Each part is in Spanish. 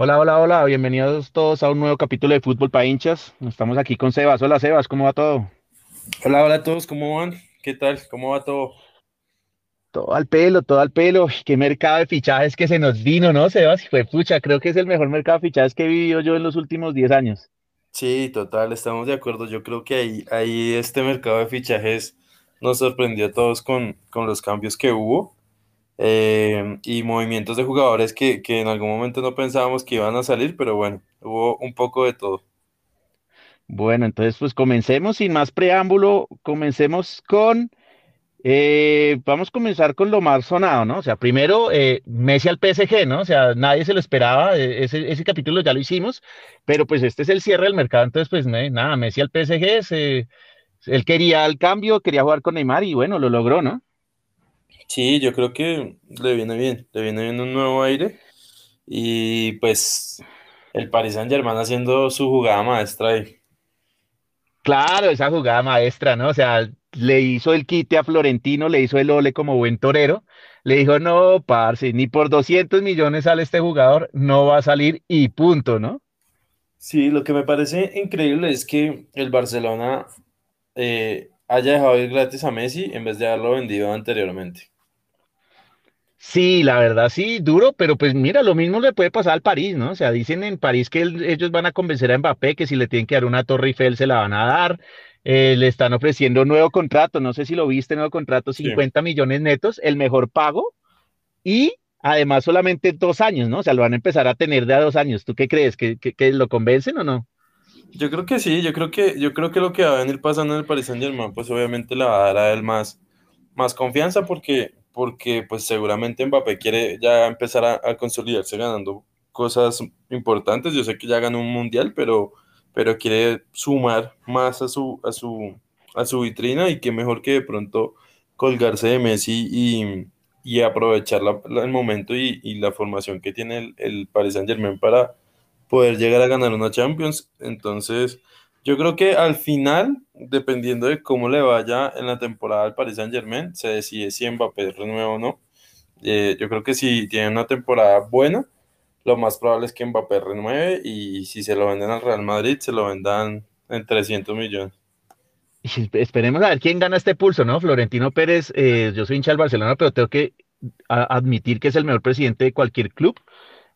Hola, hola, hola, bienvenidos todos a un nuevo capítulo de Fútbol para hinchas. Estamos aquí con Sebas. Hola, Sebas, ¿cómo va todo? Hola, hola a todos, ¿cómo van? ¿Qué tal? ¿Cómo va todo? Todo al pelo, todo al pelo. Qué mercado de fichajes que se nos vino, ¿no, Sebas? Fue pucha, creo que es el mejor mercado de fichajes que he vivido yo en los últimos 10 años. Sí, total, estamos de acuerdo. Yo creo que ahí, ahí este mercado de fichajes nos sorprendió a todos con, con los cambios que hubo eh, y movimientos de jugadores que, que en algún momento no pensábamos que iban a salir, pero bueno, hubo un poco de todo. Bueno, entonces pues comencemos sin más preámbulo, comencemos con, eh, vamos a comenzar con lo más sonado, ¿no? O sea, primero eh, Messi al PSG, ¿no? O sea, nadie se lo esperaba, eh, ese, ese capítulo ya lo hicimos, pero pues este es el cierre del mercado, entonces pues nada, Messi al PSG, se- él quería el cambio, quería jugar con Neymar y bueno, lo logró, ¿no? Sí, yo creo que le viene bien, le viene bien un nuevo aire y pues el Paris Saint-Germain haciendo su jugada maestra ahí. Claro, esa jugada maestra, ¿no? O sea, le hizo el quite a Florentino, le hizo el ole como buen torero, le dijo, no, parce, ni por 200 millones sale este jugador, no va a salir y punto, ¿no? Sí, lo que me parece increíble es que el Barcelona eh, haya dejado ir gratis a Messi en vez de haberlo vendido anteriormente. Sí, la verdad sí, duro, pero pues mira, lo mismo le puede pasar al París, ¿no? O sea, dicen en París que el- ellos van a convencer a Mbappé que si le tienen que dar una Torre Eiffel se la van a dar, eh, le están ofreciendo nuevo contrato, no sé si lo viste, nuevo contrato, Sí. 50 millones netos, el mejor pago y además solamente dos años, ¿no? O sea, lo van a empezar a tener de a dos años. ¿Tú qué crees? ¿Que, que, que lo convencen o no? Yo creo que sí, yo creo que, yo creo que lo que va a venir pasando en el Paris Saint-Germain, pues obviamente le va a dar a él más, más confianza porque, porque pues seguramente Mbappé quiere ya empezar a, consolidarse ganando cosas importantes. Yo sé que ya ganó un mundial, pero, pero quiere sumar más a su, a su, a su vitrina y qué mejor que de pronto colgarse de Messi y, y aprovechar la- el momento y, y la formación que tiene el, el Paris Saint-Germain para poder llegar a ganar una Champions. Entonces, yo creo que al final, dependiendo de cómo le vaya en la temporada al Paris Saint-Germain, se decide si Mbappé renueva o no. Eh, yo creo que si tiene una temporada buena, lo más probable es que Mbappé renueve y si se lo venden al Real Madrid, se lo vendan en 300 millones. Esperemos a ver quién gana este pulso, ¿no? Florentino Pérez, eh, yo soy hincha del Barcelona, pero tengo que admitir que es el mejor presidente de cualquier club.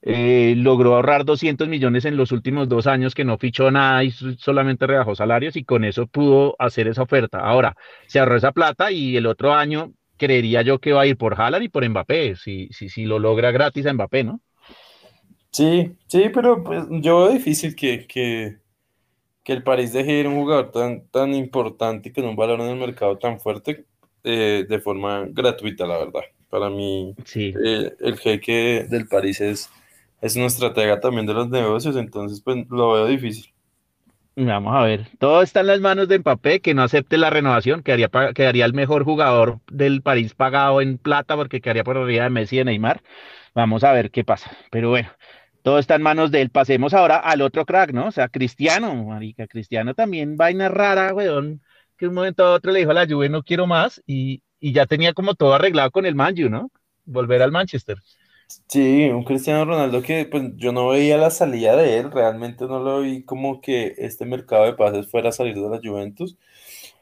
Eh, logró ahorrar 200 millones en los últimos dos años que no fichó nada y so- solamente rebajó salarios y con eso pudo hacer esa oferta. Ahora, se ahorró esa plata y el otro año creería yo que va a ir por Haaland y por Mbappé, si, si, si lo logra gratis a Mbappé, ¿no? Sí, sí, pero pues, yo veo difícil que, que, que el París deje ir un jugador tan, tan importante y con un valor en el mercado tan fuerte eh, de forma gratuita, la verdad. Para mí, Sí. eh, el jeque del París es, es una estratega también de los negocios, entonces pues lo veo difícil. Vamos a ver. Todo está en las manos de Mbappé, que no acepte la renovación, quedaría, quedaría el mejor jugador del París pagado en plata, porque quedaría por arriba de Messi y de Neymar. Vamos a ver qué pasa. Pero bueno, todo está en manos de él. Pasemos ahora al otro crack, ¿no? O sea, Cristiano, marica, Cristiano también, vaina rara, weón, que un momento a otro le dijo a la Juve, no quiero más, y, y ya tenía como todo arreglado con el Man U, ¿no? Volver al Manchester. Sí, un Cristiano Ronaldo que pues yo no veía la salida de él, realmente no lo vi como que este mercado de pases fuera a salir de la Juventus.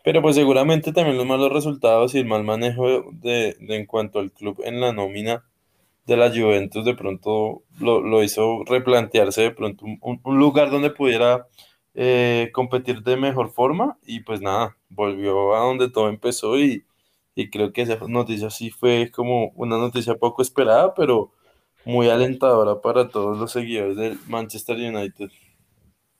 Pero pues seguramente también los malos resultados y el mal manejo de, de en cuanto al club en la nómina de la Juventus de pronto lo, lo hizo replantearse de pronto un, un- lugar donde pudiera eh, competir de mejor forma y pues nada, volvió a donde todo empezó y, y creo que esa noticia sí fue como una noticia poco esperada, pero muy alentadora para todos los seguidores del Manchester United.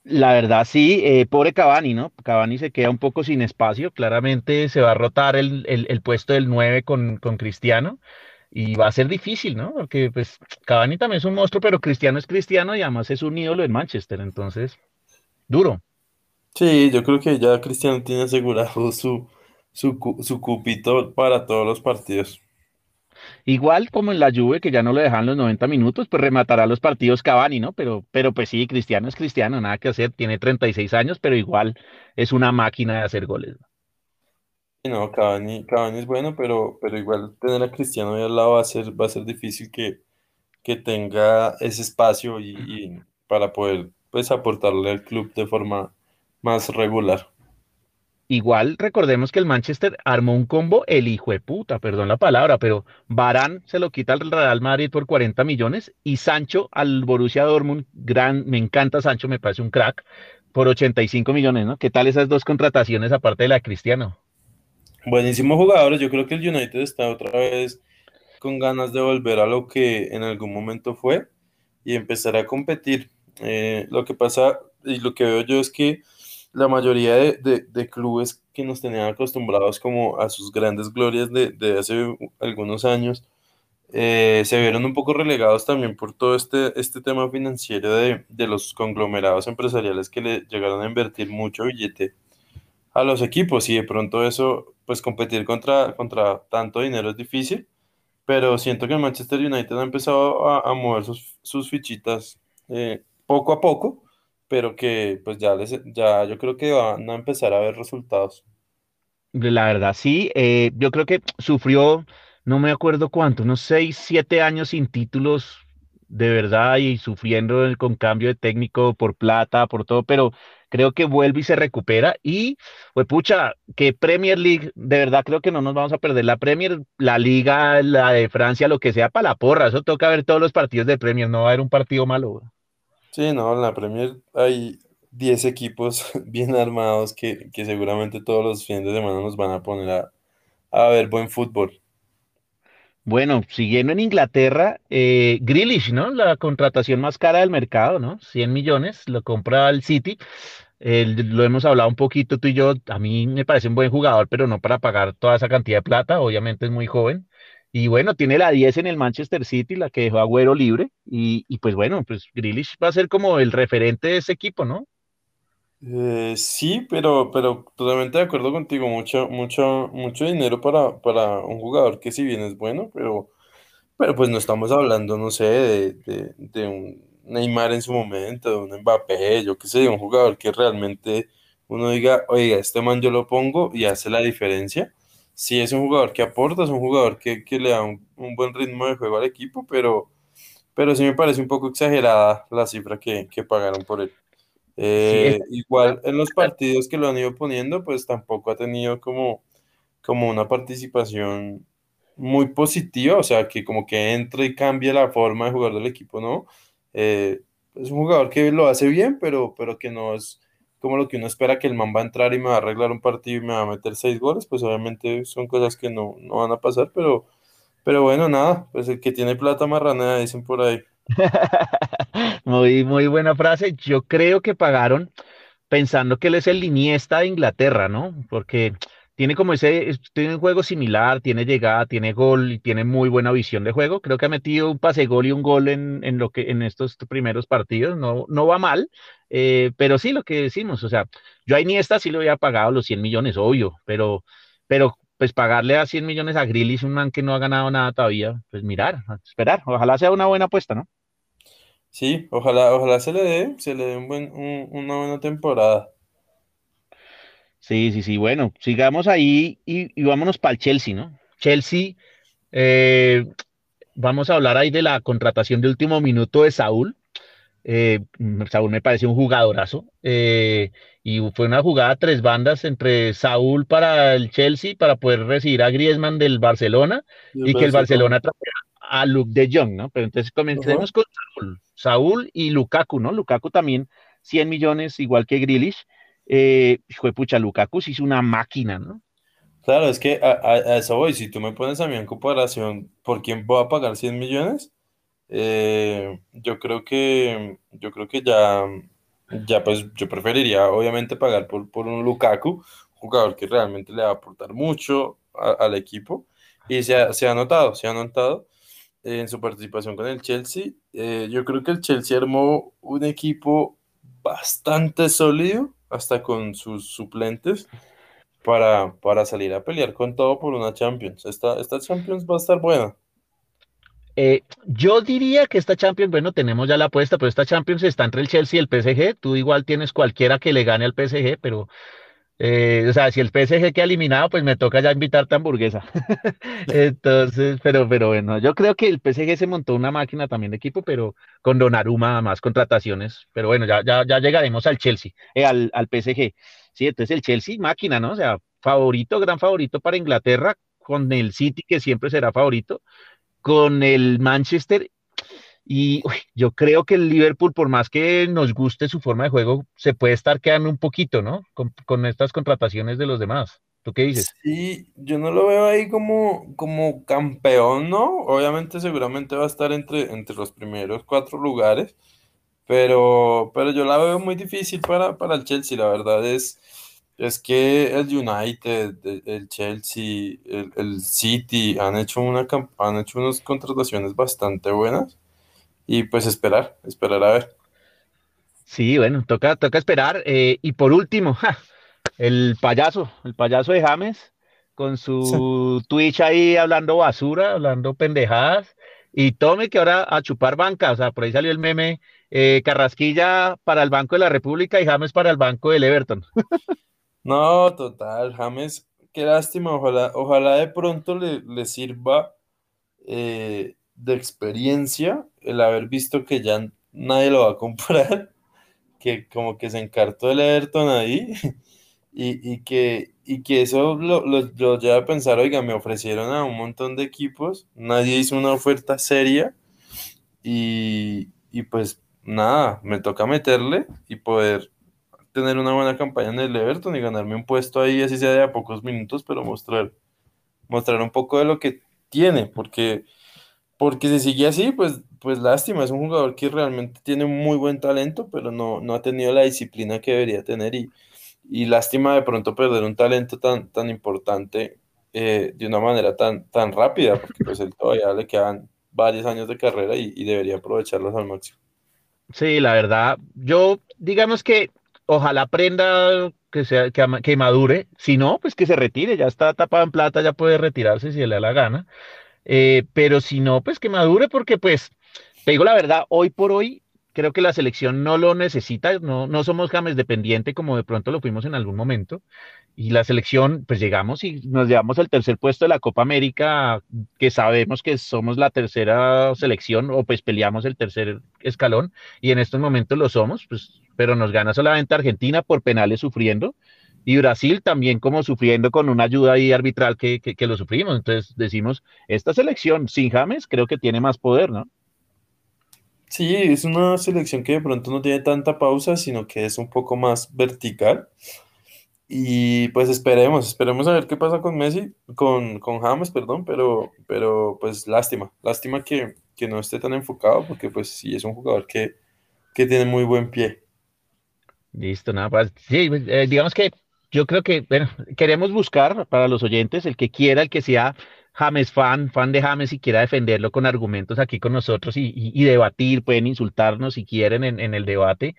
La verdad, sí, eh, pobre Cavani, ¿no? Cavani se queda un poco sin espacio, claramente se va a rotar el, el- el puesto del 9 con, con Cristiano y va a ser difícil, ¿no? Porque pues Cavani también es un monstruo, pero Cristiano es Cristiano y además es un ídolo en Manchester, entonces, duro. Sí, yo creo que ya Cristiano tiene asegurado su, su, su cupito para todos los partidos. Igual como en la Juve, que ya no lo dejan los 90 minutos, pues rematará los partidos Cavani, ¿no? Pero, pero pues sí, Cristiano es Cristiano, nada que hacer, tiene 36 años, pero igual es una máquina de hacer goles. ¿no? No, Cavani, Cavani es bueno, pero, pero igual tener a Cristiano ahí al lado va a ser, va a ser difícil que, que tenga ese espacio y, para poder pues aportarle al club de forma más regular. Igual recordemos que el Manchester armó un combo, el hijo de puta, perdón la palabra, pero Barán se lo quita al Real Madrid por 40 millones y Sancho al Borussia Dortmund, gran, me encanta Sancho, me parece un crack, por 85 millones, ¿no? ¿Qué tal esas dos contrataciones aparte de la Cristiano? Buenísimos jugadores, yo creo que el United está otra vez con ganas de volver a lo que en algún momento fue y empezar a competir. Eh, lo que pasa y lo que veo yo es que la mayoría de, clubes que nos tenían acostumbrados como a sus grandes glorias de, hace algunos años, eh, se vieron un poco relegados también por todo este, este tema financiero de, los conglomerados empresariales que le llegaron a invertir mucho billete a los equipos y de pronto eso, pues competir contra, contra tanto dinero es difícil, pero siento que Manchester United ha empezado a, mover sus, fichitas eh, poco a poco pero que pues ya, les, ya yo creo que van a empezar a ver resultados. La verdad, sí, eh, yo creo que sufrió, no me acuerdo cuánto, unos 6, 7 años sin títulos de verdad y sufriendo con cambio de técnico por plata, por todo, pero creo que vuelve y se recupera y, pues pucha, que Premier League, de verdad creo que no nos vamos a perder la Premier, la Liga, la de Francia, lo que sea para la porra, eso toca ver todos los partidos de Premier, no va a haber un partido malo. Sí, no, en la Premier hay 10 equipos bien armados que, seguramente todos los fines de semana nos van a poner a, a ver buen fútbol. Bueno, siguiendo en Inglaterra, eh, Grealish, ¿no? La contratación más cara del mercado, ¿no? 100 millones, lo compra el City. lo hemos hablado un poquito tú y yo. A mí me parece un buen jugador, pero no para pagar toda esa cantidad de plata. Obviamente es muy joven. Y bueno, tiene la 10 en el Manchester City, la que dejó Agüero libre. Y, pues bueno, pues Grealish va a ser como el referente de ese equipo, ¿no? Eh, sí, pero, pero totalmente de acuerdo contigo. Mucho, mucho, mucho dinero para, para un jugador que si bien es bueno, pero, pero pues no estamos hablando, no sé, de, de un Neymar en su momento, de un Mbappé, yo qué sé, de un jugador que realmente uno diga, oiga, este man yo lo pongo y hace la diferencia sí es un jugador que aporta, es un jugador que, le da un, buen ritmo de juego al equipo, pero, pero sí me parece un poco exagerada la cifra que, pagaron por él. Eh, igual en los partidos que lo han ido poniendo, pues tampoco ha tenido como, como una participación muy positiva, o sea, que como que entra y cambia la forma de jugar del equipo, ¿no? Eh, es un jugador que lo hace bien, pero, pero que no es como lo que uno espera que el man va a entrar y me va a arreglar un partido y me va a meter seis goles, pues obviamente son cosas que no, van a pasar, pero, pero bueno, nada, pues el que tiene plata marranea, dicen por ahí. muy, muy buena frase. Yo creo que pagaron pensando que él es el Iniesta de Inglaterra, ¿no? Porque tiene como ese, tiene un juego similar, tiene llegada, tiene gol y tiene muy buena visión de juego. Creo que ha metido un pase gol y un gol en, en lo que en estos primeros partidos. No, no va mal, eh, pero sí lo que decimos, o sea, yo a Iniesta sí le había pagado los 100 millones, obvio, pero, pero pues pagarle a 100 millones a Grillis, un man que no ha ganado nada todavía, pues mirar, esperar, ojalá sea una buena apuesta, ¿no? Sí, ojalá, ojalá se le dé, se le dé un buen, una buena temporada. Sí, sí, sí. Bueno, sigamos ahí y, vámonos para el Chelsea, ¿no? Chelsea, eh, vamos a hablar ahí de la contratación de último minuto de Saúl. Eh, Saúl me parece un jugadorazo. Eh, y fue una jugada a tres bandas entre Saúl para el Chelsea para poder recibir a Griezmann del Barcelona y, que el Barcelona trajera a Luke de Jong, ¿no? Pero entonces comencemos con Saúl. Saúl y Lukaku, ¿no? Lukaku también 100 millones, igual que Grealish eh, fue pucha, Lukaku sí es una máquina, ¿no? Claro, es que a, eso voy, si tú me pones a mí en comparación, ¿por quién voy a pagar 100 millones? Eh, yo creo que, yo creo que ya, ya pues yo preferiría obviamente pagar por, por un Lukaku, jugador que realmente le va a aportar mucho al equipo y se ha, se ha notado, se ha notado en su participación con el Chelsea. Eh, yo creo que el Chelsea armó un equipo bastante sólido hasta con sus suplentes para, para salir a pelear con todo por una Champions. Esta, esta Champions va a estar buena. Eh, yo diría que esta Champions, bueno, tenemos ya la apuesta, pero esta Champions está entre el Chelsea y el PSG. Tú igual tienes cualquiera que le gane al PSG, pero Eh, o sea, si el PSG queda eliminado, pues me toca ya invitarte a hamburguesa. Entonces, pero, pero bueno, yo creo que el PSG se montó una máquina también de equipo, pero con Donnarumma más contrataciones. Pero bueno, ya, ya, ya llegaremos al Chelsea, eh, al, al PSG. Sí, entonces el Chelsea máquina, ¿no? O sea, favorito, gran favorito para Inglaterra, con el City, que siempre será favorito, con el Manchester y yo creo que el Liverpool, por más que nos guste su forma de juego, se puede estar quedando un poquito, ¿no? Con, estas contrataciones de los demás. ¿Tú qué dices? Sí, yo no lo veo ahí como, como campeón, ¿no? Obviamente seguramente va a estar entre, entre los primeros cuatro lugares, pero, pero yo la veo muy difícil para, para el Chelsea, la verdad es, es que el United, el, Chelsea, el, el, City han hecho, una, han hecho unas contrataciones bastante buenas y pues esperar, esperar a ver. Sí, bueno, toca, toca esperar. Eh, y por último, el payaso, el payaso de James, con su Twitch ahí hablando basura, hablando pendejadas. Y tome que ahora a chupar banca, o sea, por ahí salió el meme, eh, Carrasquilla para el Banco de la República y James para el Banco del Everton. no, total, James, qué lástima, ojalá, ojalá de pronto le, le sirva eh, de experiencia el haber visto que ya nadie lo va a comprar, que como que se encartó el Everton ahí y, que, y que eso lo, lo, lleva a pensar, oiga, me ofrecieron a un montón de equipos, nadie hizo una oferta seria y, y pues nada, me toca meterle y poder tener una buena campaña en el Everton y ganarme un puesto ahí, así sea de a pocos minutos, pero mostrar, mostrar un poco de lo que tiene, porque porque si sigue así, pues, pues lástima, es un jugador que realmente tiene muy buen talento, pero no, no ha tenido la disciplina que debería tener y, y lástima de pronto perder un talento tan, tan importante eh, de una manera tan, tan rápida, porque pues él todavía le quedan varios años de carrera y, debería aprovecharlos al máximo. Sí, la verdad, yo digamos que ojalá aprenda que, sea, que, que madure, si no, pues que se retire, ya está tapado en plata, ya puede retirarse si le da la gana. Eh, pero si no, pues que madure, porque pues, te digo la verdad, hoy por hoy creo que la selección no lo necesita, no, no somos James dependiente como de pronto lo fuimos en algún momento. Y la selección, pues llegamos y nos llevamos al tercer puesto de la Copa América, que sabemos que somos la tercera selección o pues peleamos el tercer escalón y en estos momentos lo somos, pues, pero nos gana solamente Argentina por penales sufriendo y Brasil también como sufriendo con una ayuda ahí arbitral que, que, lo sufrimos. Entonces decimos, esta selección sin James creo que tiene más poder, ¿no? Sí, es una selección que de pronto no tiene tanta pausa, sino que es un poco más vertical. Y pues esperemos, esperemos a ver qué pasa con Messi, con, con James, perdón, pero, pero pues lástima, lástima que, que no esté tan enfocado, porque pues sí es un jugador que, que tiene muy buen pie. Listo, nada, pues sí, eh, digamos que yo creo que, bueno, queremos buscar para los oyentes, el que quiera, el que sea James fan, fan de James y quiera defenderlo con argumentos aquí con nosotros y, debatir, pueden insultarnos si quieren en, el debate.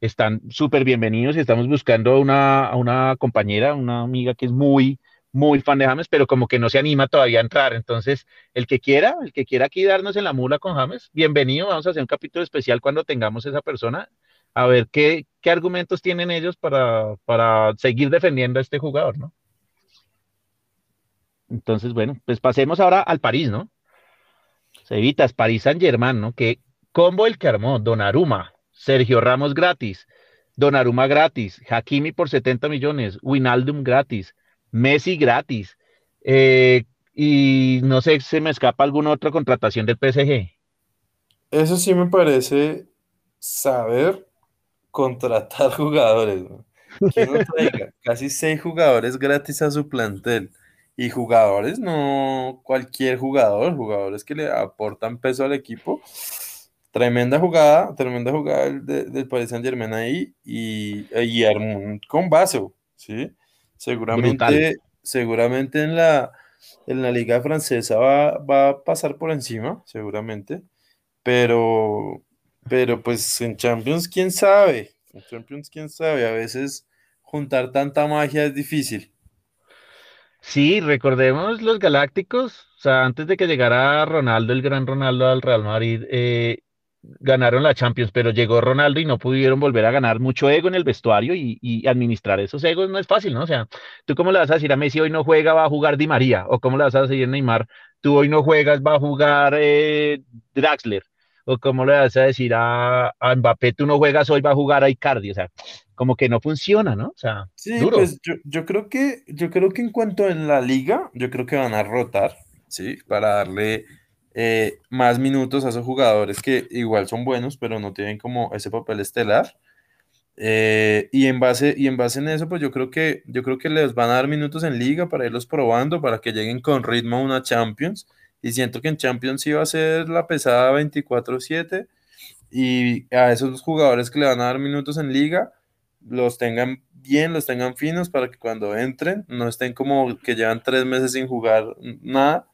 Están súper bienvenidos y estamos buscando una, a una compañera, una amiga que es muy, muy fan de James, pero como que no se anima todavía a entrar. Entonces, el que quiera, el que quiera aquí darnos en la mula con James, bienvenido. Vamos a hacer un capítulo especial cuando tengamos esa persona a ver qué, qué argumentos tienen ellos para, para seguir defendiendo a este jugador, ¿no? Entonces, bueno, pues pasemos ahora al París, ¿no? Cevitas, París Saint Germain, ¿no? Que combo el que armó, Donnarumma, Sergio Ramos gratis, Donnarumma gratis, Hakimi por 70 millones, Winaldum gratis, Messi gratis, eh, y no sé, se me escapa alguna otra contratación del PSG. Eso sí me parece saber contratar jugadores. Que no traiga casi seis jugadores gratis a su plantel. Y jugadores, no cualquier jugador, jugadores que le aportan peso al equipo. Tremenda jugada, tremenda jugada del, del Paris Saint Germain ahí y, y con Vaso, ¿sí? Seguramente, seguramente en la, en la liga francesa va, va a pasar por encima, seguramente, pero, pero pues en Champions, quién sabe. En Champions, quién sabe. A veces juntar tanta magia es difícil. Sí, recordemos los Galácticos. O sea, antes de que llegara Ronaldo, el gran Ronaldo al Real Madrid, eh, ganaron la Champions, pero llegó Ronaldo y no pudieron volver a ganar mucho ego en el vestuario y, administrar esos egos no es fácil, ¿no? O sea, tú cómo le vas a decir a Messi hoy no juega, va a jugar Di María, o cómo le vas a decir a Neymar, tú hoy no juegas, va a jugar eh, Draxler, o cómo le vas a decir a, Mbappé, tú no juegas, hoy va a jugar a Icardi, o sea, como que no funciona, ¿no? O sea, sí, pues yo, creo que, yo creo que en cuanto en la liga, yo creo que van a rotar, ¿sí? Para darle eh, más minutos a esos jugadores que igual son buenos, pero no tienen como ese papel estelar. Eh, y, en base, y en base en eso, pues yo creo, que, yo creo que les van a dar minutos en liga para irlos probando, para que lleguen con ritmo a una Champions. Y siento que en Champions iba a ser la pesada 24-7. Y a esos jugadores que le van a dar minutos en liga, los tengan bien, los tengan finos para que cuando entren no estén como que llevan tres meses sin jugar nada.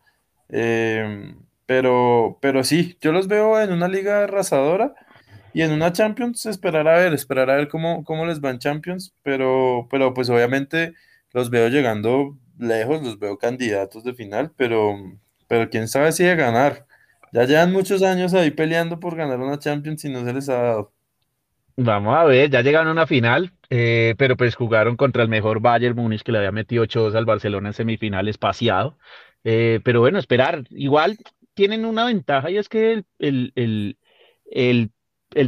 Eh, pero, pero sí, yo los veo en una liga arrasadora y en una Champions esperar a ver, esperar a ver cómo, cómo les van Champions, pero, pero pues obviamente los veo llegando lejos, los veo candidatos de final, pero, pero quién sabe si de ganar. Ya llevan muchos años ahí peleando por ganar una Champions y no se les ha dado. Vamos a ver, ya llegaron a una final, eh, pero pues jugaron contra el mejor Bayern Múnich que le había metido 8 al Barcelona en semifinales paseado. Eh, pero bueno, esperar. Igual tienen una ventaja y es que el, el, el,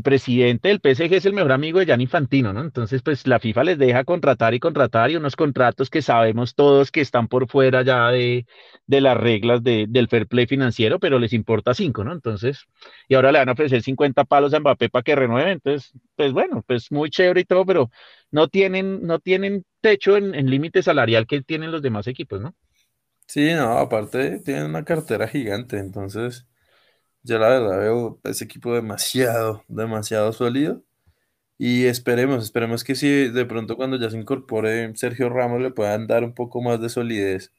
presidente del PSG es el mejor amigo de Gianni Infantino, ¿no? Entonces, pues la FIFA les deja contratar y contratar y unos contratos que sabemos todos que están por fuera ya de, de las reglas de, del fair play financiero, pero les importa cinco, ¿no? Entonces, y ahora le van a ofrecer 50 palos a Mbappé para que renueve, entonces, pues bueno, pues muy chévere y todo, pero no tienen, no tienen techo en, en límite salarial que tienen los demás equipos, ¿no? Sí, no, aparte tienen una cartera gigante, entonces yo la verdad veo ese equipo demasiado, demasiado sólido. Y esperemos, esperemos que si de pronto cuando ya se incorpore Sergio Ramos le puedan dar un poco más de solidez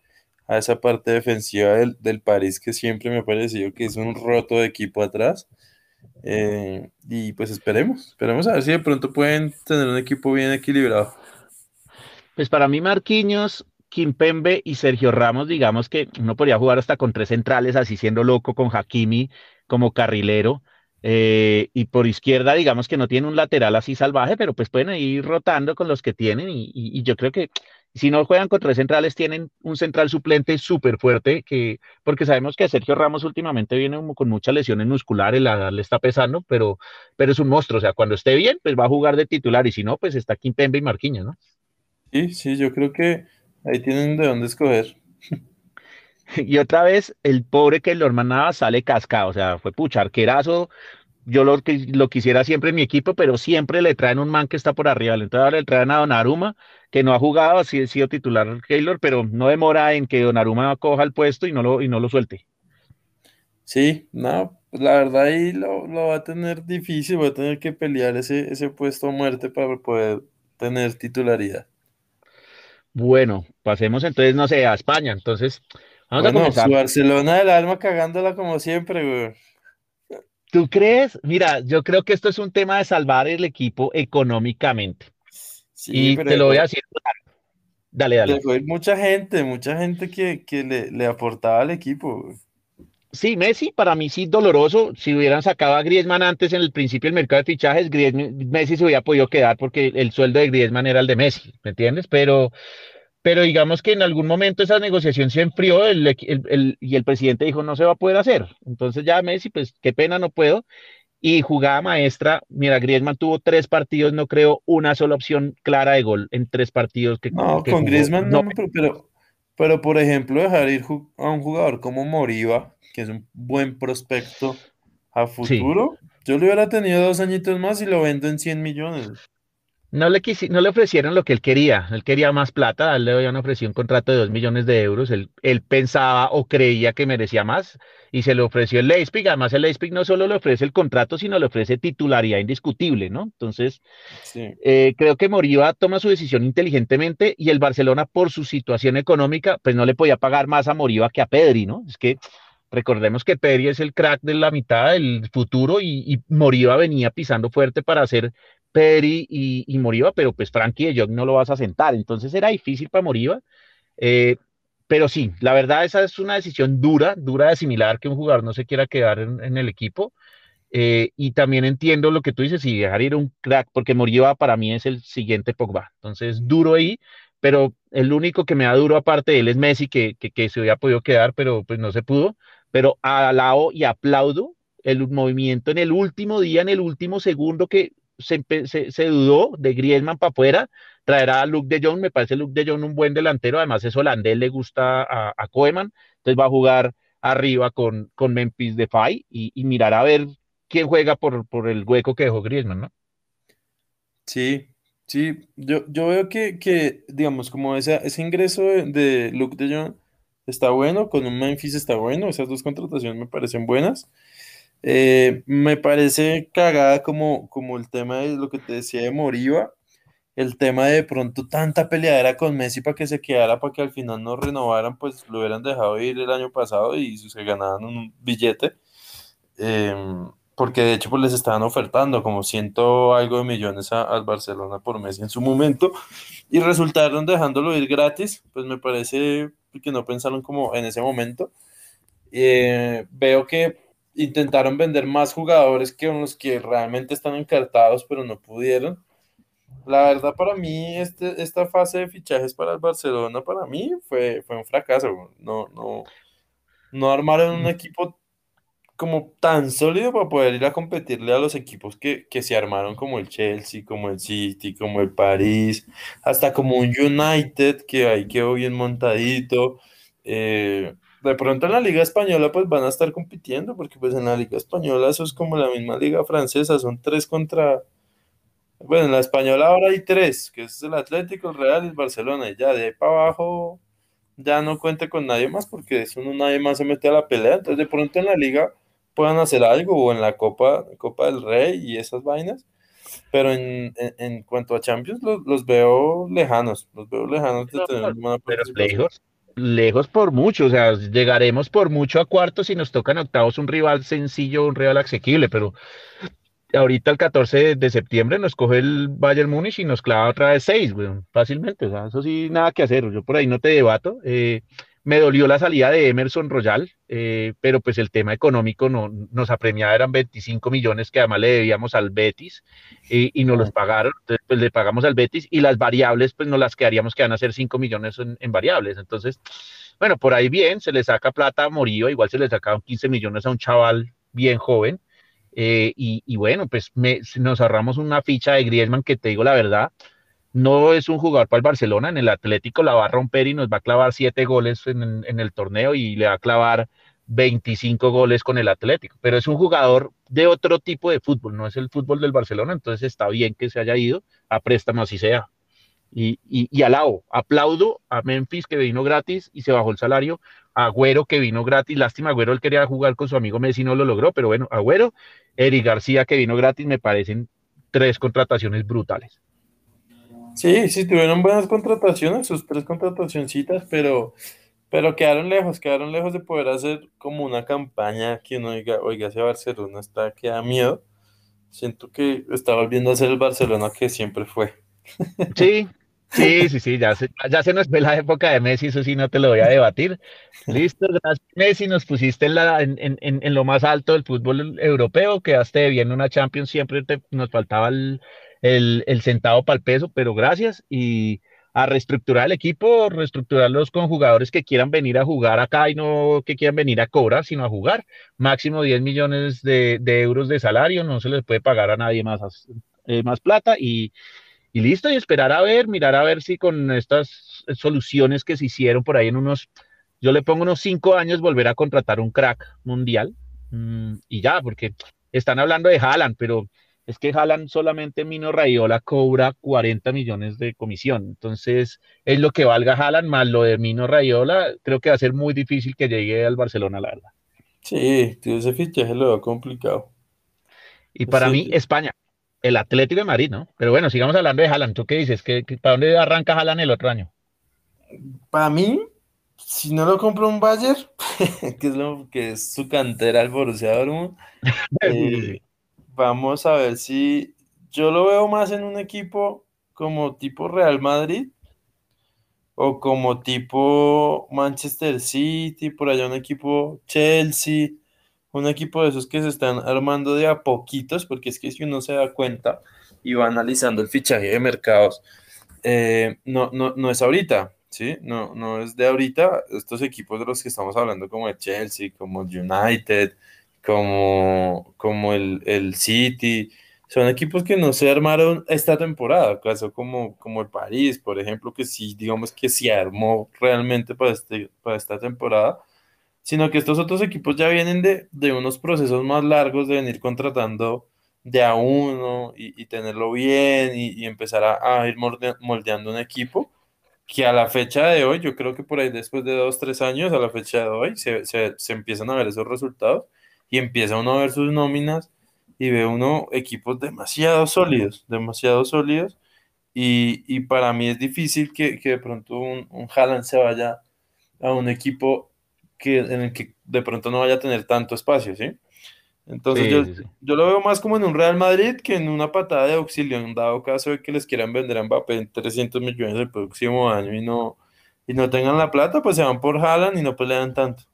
a esa parte defensiva del, del París que siempre me ha parecido que es un roto de equipo atrás. Eh, y pues esperemos, esperemos a ver si de pronto pueden tener un equipo bien equilibrado. Pues para mí Marquinhos Kimpembe y Sergio Ramos, digamos que uno podría jugar hasta con tres centrales, así siendo loco con Hakimi como carrilero. Eh, y por izquierda, digamos que no tiene un lateral así salvaje, pero pues pueden ir rotando con los que tienen. Y, yo creo que si no juegan con tres centrales, tienen un central suplente súper fuerte, que, porque sabemos que Sergio Ramos últimamente viene con muchas lesiones musculares, la le está pesando, pero, pero es un monstruo. O sea, cuando esté bien, pues va a jugar de titular. Y si no, pues está Kimpembe y Marquinhos, ¿no? Sí, sí, yo creo que Ahí tienen de dónde escoger. Y otra vez, el pobre que lo hermanaba sale cascado, o sea, fue pucha, arquerazo. Yo lo, lo quisiera siempre en mi equipo, pero siempre le traen un man que está por arriba. Entonces ahora le traen a Donnarumma, que no ha jugado, así ha sido titular Keylor, pero no demora en que Donnarumma coja el puesto y no lo, y no lo suelte. Sí, no, pues la verdad ahí lo, lo, va a tener difícil, va a tener que pelear ese, ese puesto a muerte para poder tener titularidad. Bueno, pasemos entonces, no sé, a España. Entonces, vamos a comenzar. Su Barcelona del alma cagándola como siempre, güey. ¿Tú crees? Mira, yo creo que esto es un tema de salvar el equipo económicamente. Sí, y te lo voy a decir. Dale, dale. mucha gente, mucha gente que, que le, le, aportaba al equipo. Güey. Sí, Messi para mí sí doloroso. Si hubieran sacado a Griezmann antes en el principio del mercado de fichajes, Messi se hubiera podido quedar porque el sueldo de Griezmann era el de Messi, ¿me entiendes? Pero, pero digamos que en algún momento esa negociación se enfrió y el presidente dijo no se va a poder hacer. Entonces ya Messi, pues qué pena, no puedo. Y jugada maestra, mira, Griezmann tuvo tres partidos, no creo una sola opción clara de gol en tres partidos que No, con Griezmann no, pero, pero, por ejemplo dejar ir a un jugador como Moriba, que es un buen prospecto a futuro, yo le hubiera tenido dos añitos más y lo vendo en 100 millones. No le, no le ofrecieron lo que él quería, él quería más plata, él le habían ofrecido un contrato de 2 millones de euros, él, él, pensaba o creía que merecía más y se le ofreció el Leipzig, además el Leipzig no solo le ofrece el contrato, sino le ofrece titularidad indiscutible, ¿no? Entonces, eh, creo que Moriba toma su decisión inteligentemente y el Barcelona por su situación económica, pues no le podía pagar más a Moriba que a Pedri, ¿no? Es que Recordemos que Peri es el crack de la mitad del futuro y, Moriba venía pisando fuerte para hacer Peri y, Moriba, pero pues Frankie de Jong no lo vas a sentar. Entonces era difícil para Moriba. Eh, pero sí, la verdad esa es una decisión dura, dura de asimilar que un jugador no se quiera quedar en, el equipo. Eh, y también entiendo lo que tú dices y dejar ir un crack, porque Moriba para mí es el siguiente Pogba. Entonces, duro ahí, pero el único que me da duro aparte de él es Messi, que, que, se había podido quedar, pero pues no se pudo. Pero alabo y aplaudo el movimiento en el último día, en el último segundo que se, dudó de Griezmann para afuera, traerá a Luke de Jong, me parece Luke de Jong un buen delantero, además es holandés, le gusta a, a Koeman, entonces va a jugar arriba con, con Memphis Depay y, y mirar a ver quién juega por, por el hueco que dejó Griezmann, ¿no? Sí, sí, yo, yo veo que, que, digamos, como ese, ese ingreso de, de Luke de Jong está bueno, con un Memphis está bueno, esas dos contrataciones me parecen buenas. Eh, me parece cagada como, como el tema de lo que te decía de Moriba, el tema de pronto tanta peleadera con Messi para que se quedara, para que al final no renovaran, pues lo hubieran dejado ir el año pasado y se ganaban un billete. Eh, porque de hecho pues les estaban ofertando como ciento algo de millones al Barcelona por Messi en su momento y resultaron dejándolo ir gratis, pues me parece que no pensaron como en ese momento. Eh, veo que intentaron vender más jugadores que los que realmente están encartados, pero no pudieron. La verdad, para mí, este, esta fase de fichajes para el Barcelona, para mí, fue, fue un fracaso. No, no, no armaron un equipo como tan sólido para poder ir a competirle a los equipos que, que se armaron como el Chelsea, como el City, como el París, hasta como un United que ahí quedó bien montadito. Eh, de pronto en la Liga Española pues van a estar compitiendo, porque pues en la Liga Española eso es como la misma Liga Francesa, son tres contra... Bueno, en la Española ahora hay tres, que es el Atlético, el Real y el Barcelona, y ya de ahí para abajo ya no cuente con nadie más, porque eso no nadie más se mete a la pelea, entonces de pronto en la Liga puedan hacer algo o en la Copa, Copa del Rey y esas vainas. Pero en, en, en cuanto a Champions, los, los, veo lejanos, los veo lejanos de tener una Pero lejos, por mucho, o sea, llegaremos por mucho a cuartos y nos tocan octavos un rival sencillo, un rival asequible, pero ahorita el 14 de septiembre nos coge el Bayern Múnich y nos clava otra vez seis, fácilmente, o sea, eso sí, nada que hacer, yo por ahí no te debato. Eh, me dolió la salida de Emerson Royal, eh, pero pues el tema económico no, nos apremiaba, eran 25 millones que además le debíamos al Betis eh, y nos los pagaron, entonces pues le pagamos al Betis y las variables pues nos las quedaríamos que van a ser 5 millones en, en, variables. Entonces, bueno, por ahí bien, se le saca plata a Morillo, igual se le sacaron 15 millones a un chaval bien joven. Eh, y, y, bueno, pues me, nos ahorramos una ficha de Griezmann que te digo la verdad, no es un jugador para el Barcelona, en el Atlético la va a romper y nos va a clavar siete goles en, el torneo y le va a clavar 25 goles con el Atlético, pero es un jugador de otro tipo de fútbol, no es el fútbol del Barcelona, entonces está bien que se haya ido a préstamo así sea. Y, y, y alabo, aplaudo a Memphis que vino gratis y se bajó el salario, a Agüero que vino gratis, lástima, Agüero él quería jugar con su amigo Messi, no lo logró, pero bueno, Agüero, Eric García que vino gratis, me parecen tres contrataciones brutales. Sí, sí, tuvieron buenas contrataciones, sus tres contratacioncitas, pero, pero quedaron lejos, quedaron lejos de poder hacer como una campaña que uno diga, oiga, ese Barcelona está que da miedo. Siento que está volviendo a ser el Barcelona que siempre fue. Sí, sí, sí, sí, ya se, ya se nos ve la época de Messi, eso sí no te lo voy a debatir. Listo, gracias Messi, nos pusiste en, la, en, en, en lo más alto del fútbol europeo, quedaste bien una Champions, siempre te, nos faltaba el el, el centavo para el peso, pero gracias y a reestructurar el equipo, reestructurarlos con jugadores que quieran venir a jugar acá y no que quieran venir a cobrar, sino a jugar. Máximo 10 millones de, euros de salario, no se les puede pagar a nadie más, eh, más plata y, listo, y esperar a ver, mirar a ver si con estas soluciones que se hicieron por ahí en unos, yo le pongo unos cinco años, volver a contratar un crack mundial mmm, y ya, porque están hablando de Haaland, pero es que Haaland solamente Mino Rayola cobra 40 millones de comisión. Entonces, es lo que valga Haaland más lo de Mino Rayola. Creo que va a ser muy difícil que llegue al Barcelona, la verdad. Sí, ese fichaje lo veo complicado. Y para sí. mí, España, el Atlético de Madrid, ¿no? Pero bueno, sigamos hablando de Haaland. ¿Tú qué dices? ¿Qué, qué, para dónde arranca Haaland el otro año? Para mí, si no lo compra un Bayern, que es lo que es su cantera el Borussia Dortmund, eh, vamos a ver si yo lo veo más en un equipo como tipo Real Madrid o como tipo Manchester City, por allá un equipo Chelsea un equipo de esos que se están armando de a poquitos, porque es que si uno se da cuenta y va analizando el fichaje de mercados, eh, no, no, no es ahorita, ¿sí? No, no es de ahorita. Estos equipos de los que estamos hablando, como el Chelsea, como United, como, como el, el City, son equipos que no se armaron esta temporada, caso como, como el París, por ejemplo, que sí, digamos que se armó realmente para, este, para esta temporada, sino que estos otros equipos ya vienen de, de unos procesos más largos de venir contratando de a uno y, tenerlo bien y, empezar a, ir moldeando un equipo que a la fecha de hoy, yo creo que por ahí después de dos, tres años, a la fecha de hoy, se, se, se empiezan a ver esos resultados y empieza uno a ver sus nóminas y ve uno equipos demasiado sólidos, demasiado sólidos. Y, y para mí es difícil que, que de pronto un, un Haaland se vaya a un equipo que, en el que de pronto no vaya a tener tanto espacio, ¿sí? Entonces yo, yo, lo veo más como en un Real Madrid que en una patada de auxilio, en dado caso de que les quieran vender a Mbappé en 300 millones el próximo año y no, y no tengan la plata, pues se van por Haaland y no pelean tanto.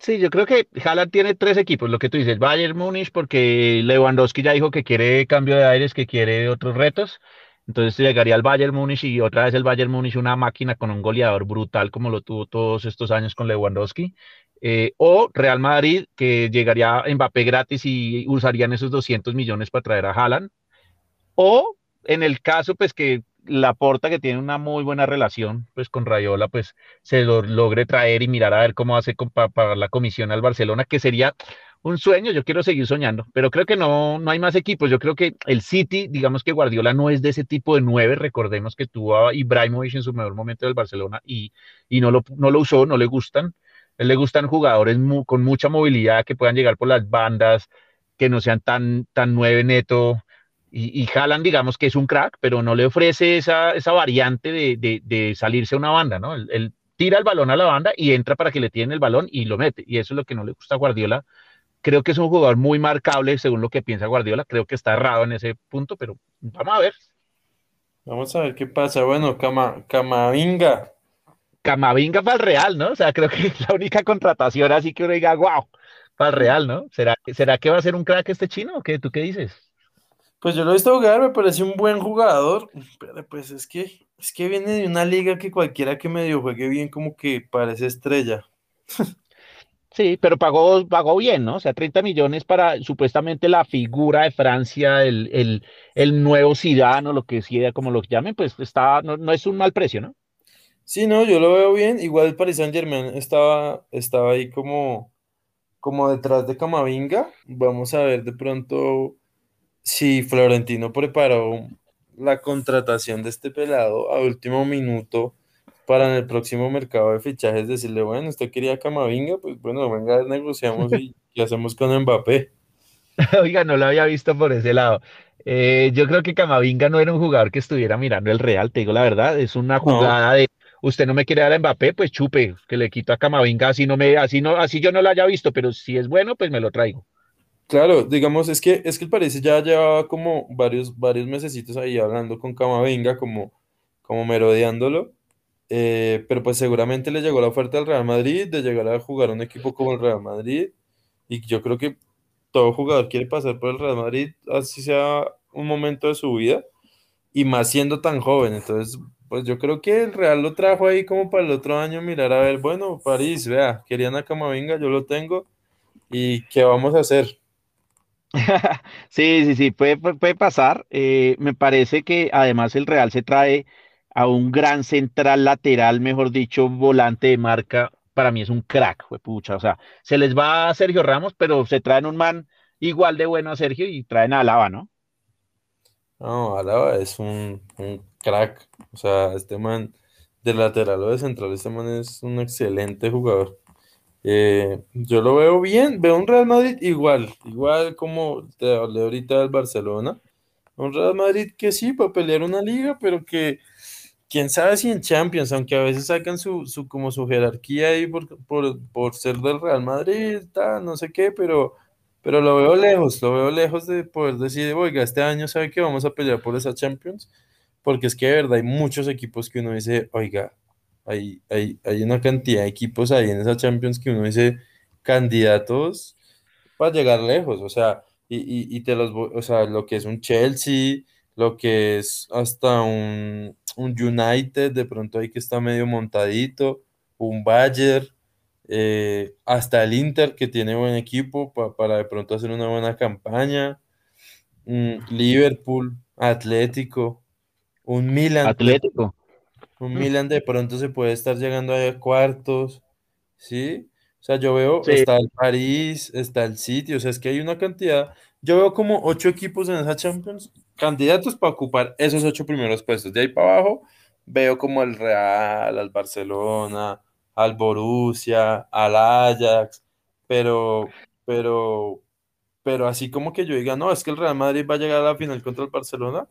Sí, yo creo que Haaland tiene tres equipos, lo que tú dices, Bayern Múnich, porque Lewandowski ya dijo que quiere cambio de aires, que quiere otros retos, entonces llegaría al Bayern Múnich y otra vez el Bayern Múnich una máquina con un goleador brutal como lo tuvo todos estos años con Lewandowski, eh, o Real Madrid, que llegaría Mbappé gratis y usarían esos 200 millones para traer a Haaland, o en el caso pues que la porta que tiene una muy buena relación pues con Rayola, pues se lo logre traer y mirar a ver cómo hace para pagar la comisión al Barcelona, que sería un sueño, yo quiero seguir soñando, pero creo que no, no hay más equipos. Yo creo que el City, digamos que Guardiola no es de ese tipo de nueve. Recordemos que tuvo a Ibrahimovic en su mejor momento del Barcelona y, y no, lo, no lo usó, no le gustan. Él le gustan jugadores con mucha movilidad que puedan llegar por las bandas, que no sean tan, tan nueve neto, y, y Haaland, digamos que es un crack, pero no le ofrece esa, esa variante de, de, de, salirse a una banda, ¿no? Él, tira el balón a la banda y entra para que le tienen el balón y lo mete. Y eso es lo que no le gusta a Guardiola. Creo que es un jugador muy marcable según lo que piensa Guardiola. Creo que está errado en ese punto, pero vamos a ver. Vamos a ver qué pasa. Bueno, Cama, Camavinga. Camavinga para el Real, ¿no? O sea, creo que es la única contratación así que uno diga, wow, para el Real, ¿no? ¿Será, ¿Será que va a ser un crack este chino o qué? ¿Tú qué dices? Pues yo lo he visto jugar, me parece un buen jugador, pero pues es que es que viene de una liga que cualquiera que medio juegue bien como que parece estrella. Sí, pero pagó, pagó bien, ¿no? O sea, 30 millones para supuestamente la figura de Francia, el, el, el nuevo Zidane o lo que sea, como lo llamen, pues está, no, no, es un mal precio, ¿no? Sí, no, yo lo veo bien. Igual el Paris Saint Germain estaba, estaba ahí como, como detrás de Camavinga. Vamos a ver de pronto Sí, Florentino preparó la contratación de este pelado a último minuto para en el próximo mercado de fichajes decirle, bueno, usted quería Camavinga, pues bueno, venga, negociamos y, hacemos con Mbappé. Oiga, no lo había visto por ese lado. Eh, yo creo que Camavinga no era un jugador que estuviera mirando el Real, te digo la verdad, es una jugada de usted no me quiere dar a Mbappé, pues chupe, que le quito a Camavinga, así no me, así no, así yo no lo haya visto, pero si es bueno, pues me lo traigo. Claro, digamos, es que, es que el París ya llevaba como varios, varios mesecitos ahí hablando con Camavinga, como, como merodeándolo, eh, pero pues seguramente le llegó la oferta al Real Madrid de llegar a jugar un equipo como el Real Madrid, y yo creo que todo jugador quiere pasar por el Real Madrid, así sea un momento de su vida, y más siendo tan joven, entonces, pues yo creo que el Real lo trajo ahí como para el otro año, mirar a ver, bueno, París, vea, querían a Camavinga, yo lo tengo, ¿y qué vamos a hacer? Sí, sí, sí, puede, puede pasar. Eh, me parece que además el Real se trae a un gran central lateral, mejor dicho, volante de marca. Para mí es un crack, fue pucha. O sea, se les va a Sergio Ramos, pero se traen un man igual de bueno a Sergio y traen a Alaba, ¿no? No, Alaba es un, un crack. O sea, este man de lateral o de central, este man es un excelente jugador. Eh, yo lo veo bien, veo un Real Madrid igual, igual como te hablé ahorita del Barcelona. Un Real Madrid que sí, para pelear una liga, pero que quién sabe si en Champions, aunque a veces sacan su, su como su jerarquía ahí por, por, por ser del Real Madrid, no sé qué, pero, pero lo veo lejos, lo veo lejos de poder decir, oiga, este año sabe que vamos a pelear por esa Champions, porque es que de verdad hay muchos equipos que uno dice, oiga, hay, hay, hay una cantidad de equipos ahí en esa Champions que uno dice candidatos para llegar lejos, o sea, y, te los, o sea, lo que es un Chelsea, lo que es hasta un, United, de pronto ahí que está medio montadito, un Bayern, eh, hasta el Inter que tiene buen equipo para de pronto hacer una buena campaña, Liverpool, Atlético, un Milan. Atlético. Un Milan de pronto se puede estar llegando a cuartos, ¿sí? O sea, yo veo, está el París, está el City, o sea, es que hay una cantidad, yo veo como ocho equipos en esa Champions, candidatos para ocupar esos ocho primeros puestos. De ahí para abajo, veo como el Real, al Barcelona, al Borussia, al Ajax, pero, pero, pero así como que yo diga, no, es que el Real Madrid va a llegar a la final contra el Barcelona,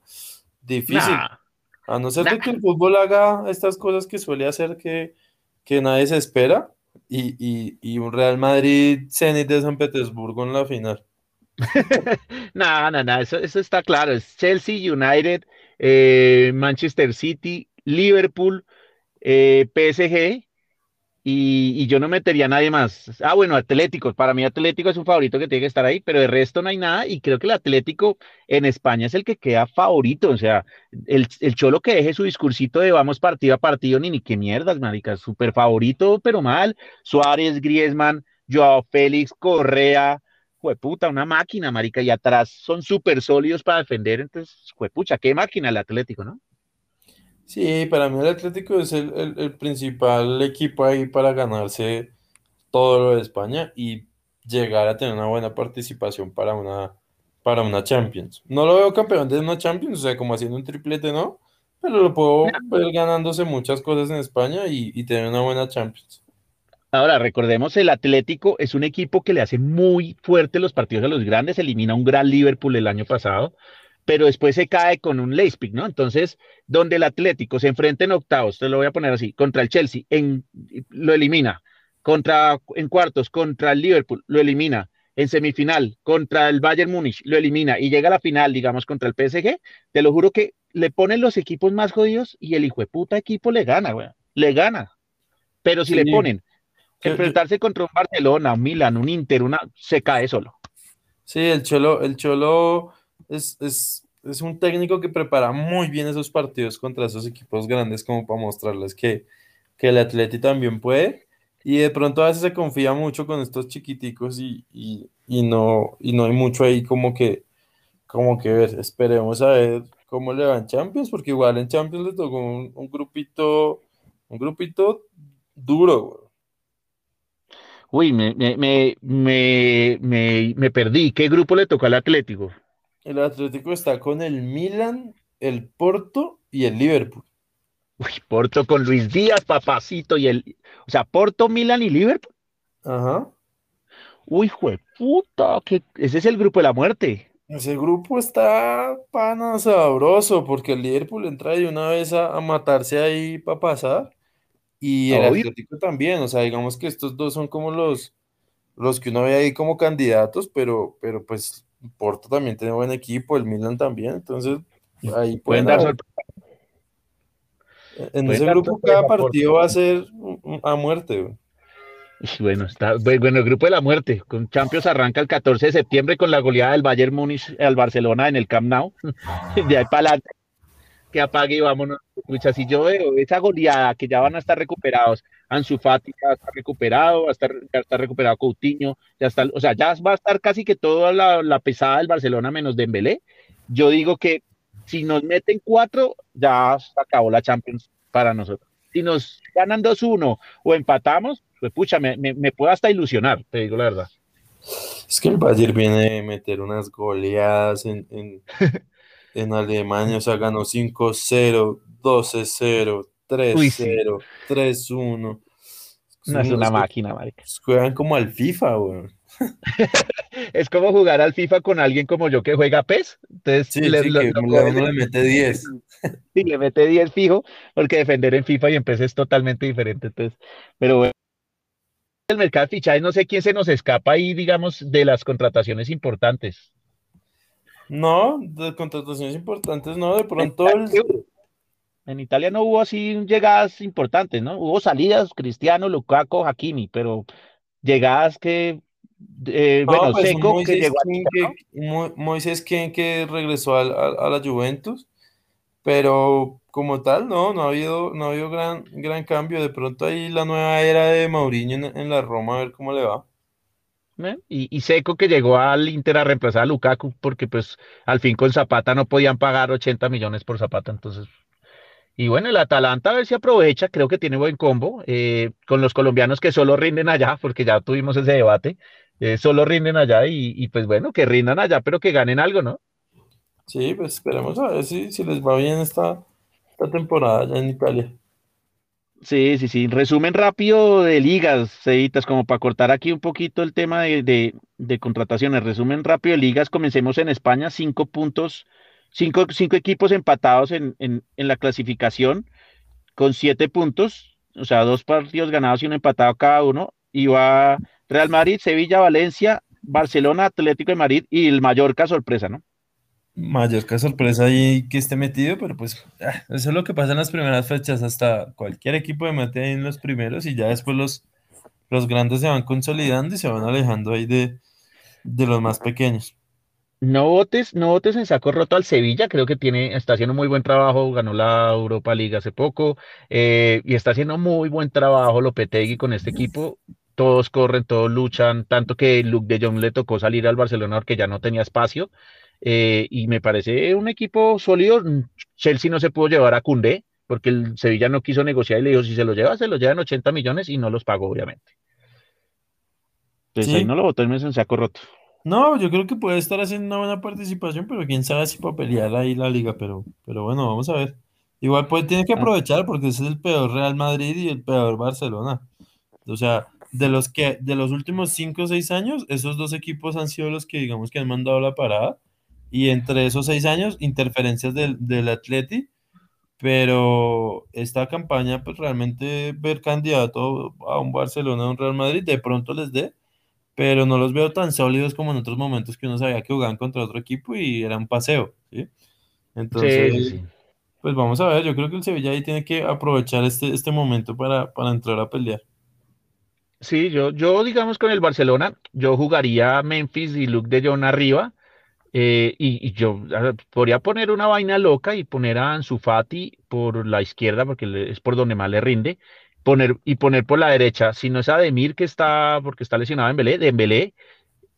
difícil. A no ser que el fútbol haga estas cosas que suele hacer que, que nadie se espera y, un Real Madrid Zenit de San Petersburgo en la final. no, no, no, eso, eso, está claro. Es Chelsea, United, eh, Manchester City, Liverpool, eh, PSG y, yo no metería a nadie más. Ah, bueno, Atlético. Para mí Atlético es un favorito que tiene que estar ahí, pero de resto no hay nada. Y creo que el Atlético en España es el que queda favorito. O sea, el, Cholo que deje su discursito de vamos partido a partido, ni ni qué mierdas, marica. Súper favorito, pero mal. Suárez, Griezmann, Joao Félix, Correa. Jueputa, una máquina, marica. Y atrás son súper sólidos para defender. Entonces, juepucha, qué máquina el Atlético, ¿no? Sí, para mí el Atlético es el, principal equipo ahí para ganarse todo lo de España y llegar a tener una buena participación para una, para una Champions. No lo veo campeón de una Champions, o sea, como haciendo un triplete, ¿no? Pero lo puedo ver ganándose muchas cosas en España y, y tener una buena Champions. Ahora, recordemos, el Atlético es un equipo que le hace muy fuerte los partidos a los grandes, elimina un gran Liverpool el año pasado, pero después se cae con un Leipzig, ¿no? Entonces, donde el Atlético se enfrenta en octavos, te lo voy a poner así, contra el Chelsea, en, lo elimina, contra, en cuartos, contra el Liverpool, lo elimina, en semifinal, contra el Bayern Múnich, lo elimina, y llega a la final, digamos, contra el PSG, te lo juro que le ponen los equipos más jodidos y el hijo de puta equipo le gana, güey, le gana. Pero si le ponen enfrentarse contra un Barcelona, un Milan, un Inter, una, se cae solo. Sí, el Cholo, el Cholo es, es, un técnico que prepara muy bien esos partidos contra esos equipos grandes como para mostrarles que, el Atleti también puede. Y de pronto a veces se confía mucho con estos chiquiticos y, no, y no hay mucho ahí como que, como que ver. Esperemos a ver cómo le va Champions, porque igual en Champions le tocó un, grupito, un grupito duro. Uy, me, me, me, me, perdí. ¿Qué grupo le tocó al Atlético? El Atlético está con el Milan, el Porto y el Liverpool. Uy, Porto con Luis Díaz, papacito, y el. O sea, Porto, Milan y Liverpool. Ajá. Uy, puta, que ese es el grupo de la muerte. Ese grupo está pana sabroso, porque el Liverpool entra de una vez a, matarse ahí para pasar. Y el Atlético también. O sea, digamos que estos dos son como los, los que uno ve ahí como candidatos, pero, pero pues Porto también tiene buen equipo, el Milan también, entonces ahí pueden, dar En ese grupo cada partido va a ser a muerte. Bueno, está bueno, el grupo de la muerte. Con Champions arranca el 14 de septiembre con la goleada del Bayern Múnich al Barcelona en el Camp Nou. De ahí para adelante que apague y vámonos. Pucha, si yo veo esa goleada que ya van a estar recuperados, Ansu Fati ya está recuperado, va a estar, ya está recuperado Coutinho, ya está, o sea, ya va a estar casi que toda la, pesada del Barcelona menos Dembélé. Yo digo que si nos meten cuatro, ya acabó la Champions para nosotros. Si nos ganan 2-1 o empatamos, pues pucha, me, me, puedo hasta ilusionar, te digo la verdad. Es que el Bayern viene a meter unas goleadas en, en, en Alemania, o sea, ganó 5-0, 12-0, 3-0, 3-1. No es una máquina, marica. Juegan como al FIFA, weón. es como jugar al FIFA con alguien como yo que juega PES. Entonces, sí, le, sí, que uno le mete 10. Sí, le mete 10 fijo, porque defender en FIFA y en PES es totalmente diferente. Entonces, pero bueno. El mercado de fichajes, no sé quién se nos escapa ahí, digamos, de las contrataciones importantes. No, de contrataciones importantes, no, de pronto. En Italia no hubo así llegadas importantes, ¿no? Hubo salidas, Cristiano, Lukaku, Hakimi, pero llegadas que Eh, No, bueno, pues Seco que Moisés llegó a que, Moisés King que regresó al- a, a la Juventus, pero como tal, no, no ha habido, no ha habido gran, gran cambio. De pronto ahí la nueva era de Mourinho en, en la Roma, a ver cómo le va. ¿eh? Y, y Seco que llegó al Inter a reemplazar a Lukaku, porque pues al fin con Zapata no podían pagar 80 millones por Zapata, entonces Y bueno, el Atalanta a ver si aprovecha, creo que tiene buen combo eh, con los colombianos que solo rinden allá, porque ya tuvimos ese debate, eh, solo rinden allá y, y pues bueno, que rindan allá, pero que ganen algo, ¿no? Sí, pues esperemos a ver si, si les va bien esta, esta temporada allá en Italia. Sí, sí, sí. Resumen rápido de ligas, Ceditas, como para cortar aquí un poquito el tema de, de, de contrataciones. Resumen rápido de ligas, comencemos en España, cinco puntos, cinco, cinco equipos empatados en, en, la clasificación con siete puntos, o sea, dos partidos ganados y un empatado cada uno, y va Real Madrid, Sevilla, Valencia, Barcelona, Atlético de Madrid y el Mallorca, sorpresa, ¿no? Mallorca sorpresa ahí que esté metido, pero pues ah, eso es lo que pasa en las primeras fechas. Hasta cualquier equipo de mete ahí en los primeros y ya después los, los grandes se van consolidando y se van alejando ahí de, de los más pequeños. No votes, no votes en saco roto al Sevilla, creo que tiene, está haciendo muy buen trabajo, ganó la Europa League hace poco, eh, y está haciendo muy buen trabajo Lopetegui con este equipo. Todos corren, todos luchan, tanto que Luke de Jong le tocó salir al Barcelona porque ya no tenía espacio. eh, y me parece un equipo sólido. Chelsea no se pudo llevar a Koundé porque el Sevilla no quiso negociar y le dijo, si se lo lleva, se lo llevan 80 millones y no los pagó, obviamente. Entonces ahí Sí, no lo votó en saco roto. No, yo creo que puede estar haciendo una buena participación, pero quién sabe si para pelear ahí la liga, pero, pero bueno, vamos a ver. Igual pues tiene que Ah, aprovechar porque ese es el peor Real Madrid y el peor Barcelona. O sea, de los que de los últimos cinco o seis años, esos dos equipos han sido los que digamos que han mandado la parada. Y entre esos seis años, interferencias del, del Atleti, pero esta campaña, pues realmente ver candidato a un Barcelona, a un Real Madrid, de pronto les dé, pero no los veo tan sólidos como en otros momentos que uno sabía que jugaban contra otro equipo y era un paseo, ¿sí? Entonces, sí. pues vamos a ver, yo creo que el Sevilla ahí tiene que aprovechar este, este momento para, para entrar a pelear. Sí, yo, yo digamos con el Barcelona, yo jugaría Memphis y Luke de Jong arriba eh, y, y yo podría poner una vaina loca y poner a Ansu Fati por la izquierda porque es por donde más le rinde, poner y poner por la derecha, si no es a Demir que está porque está lesionado en Dembélé, Dembélé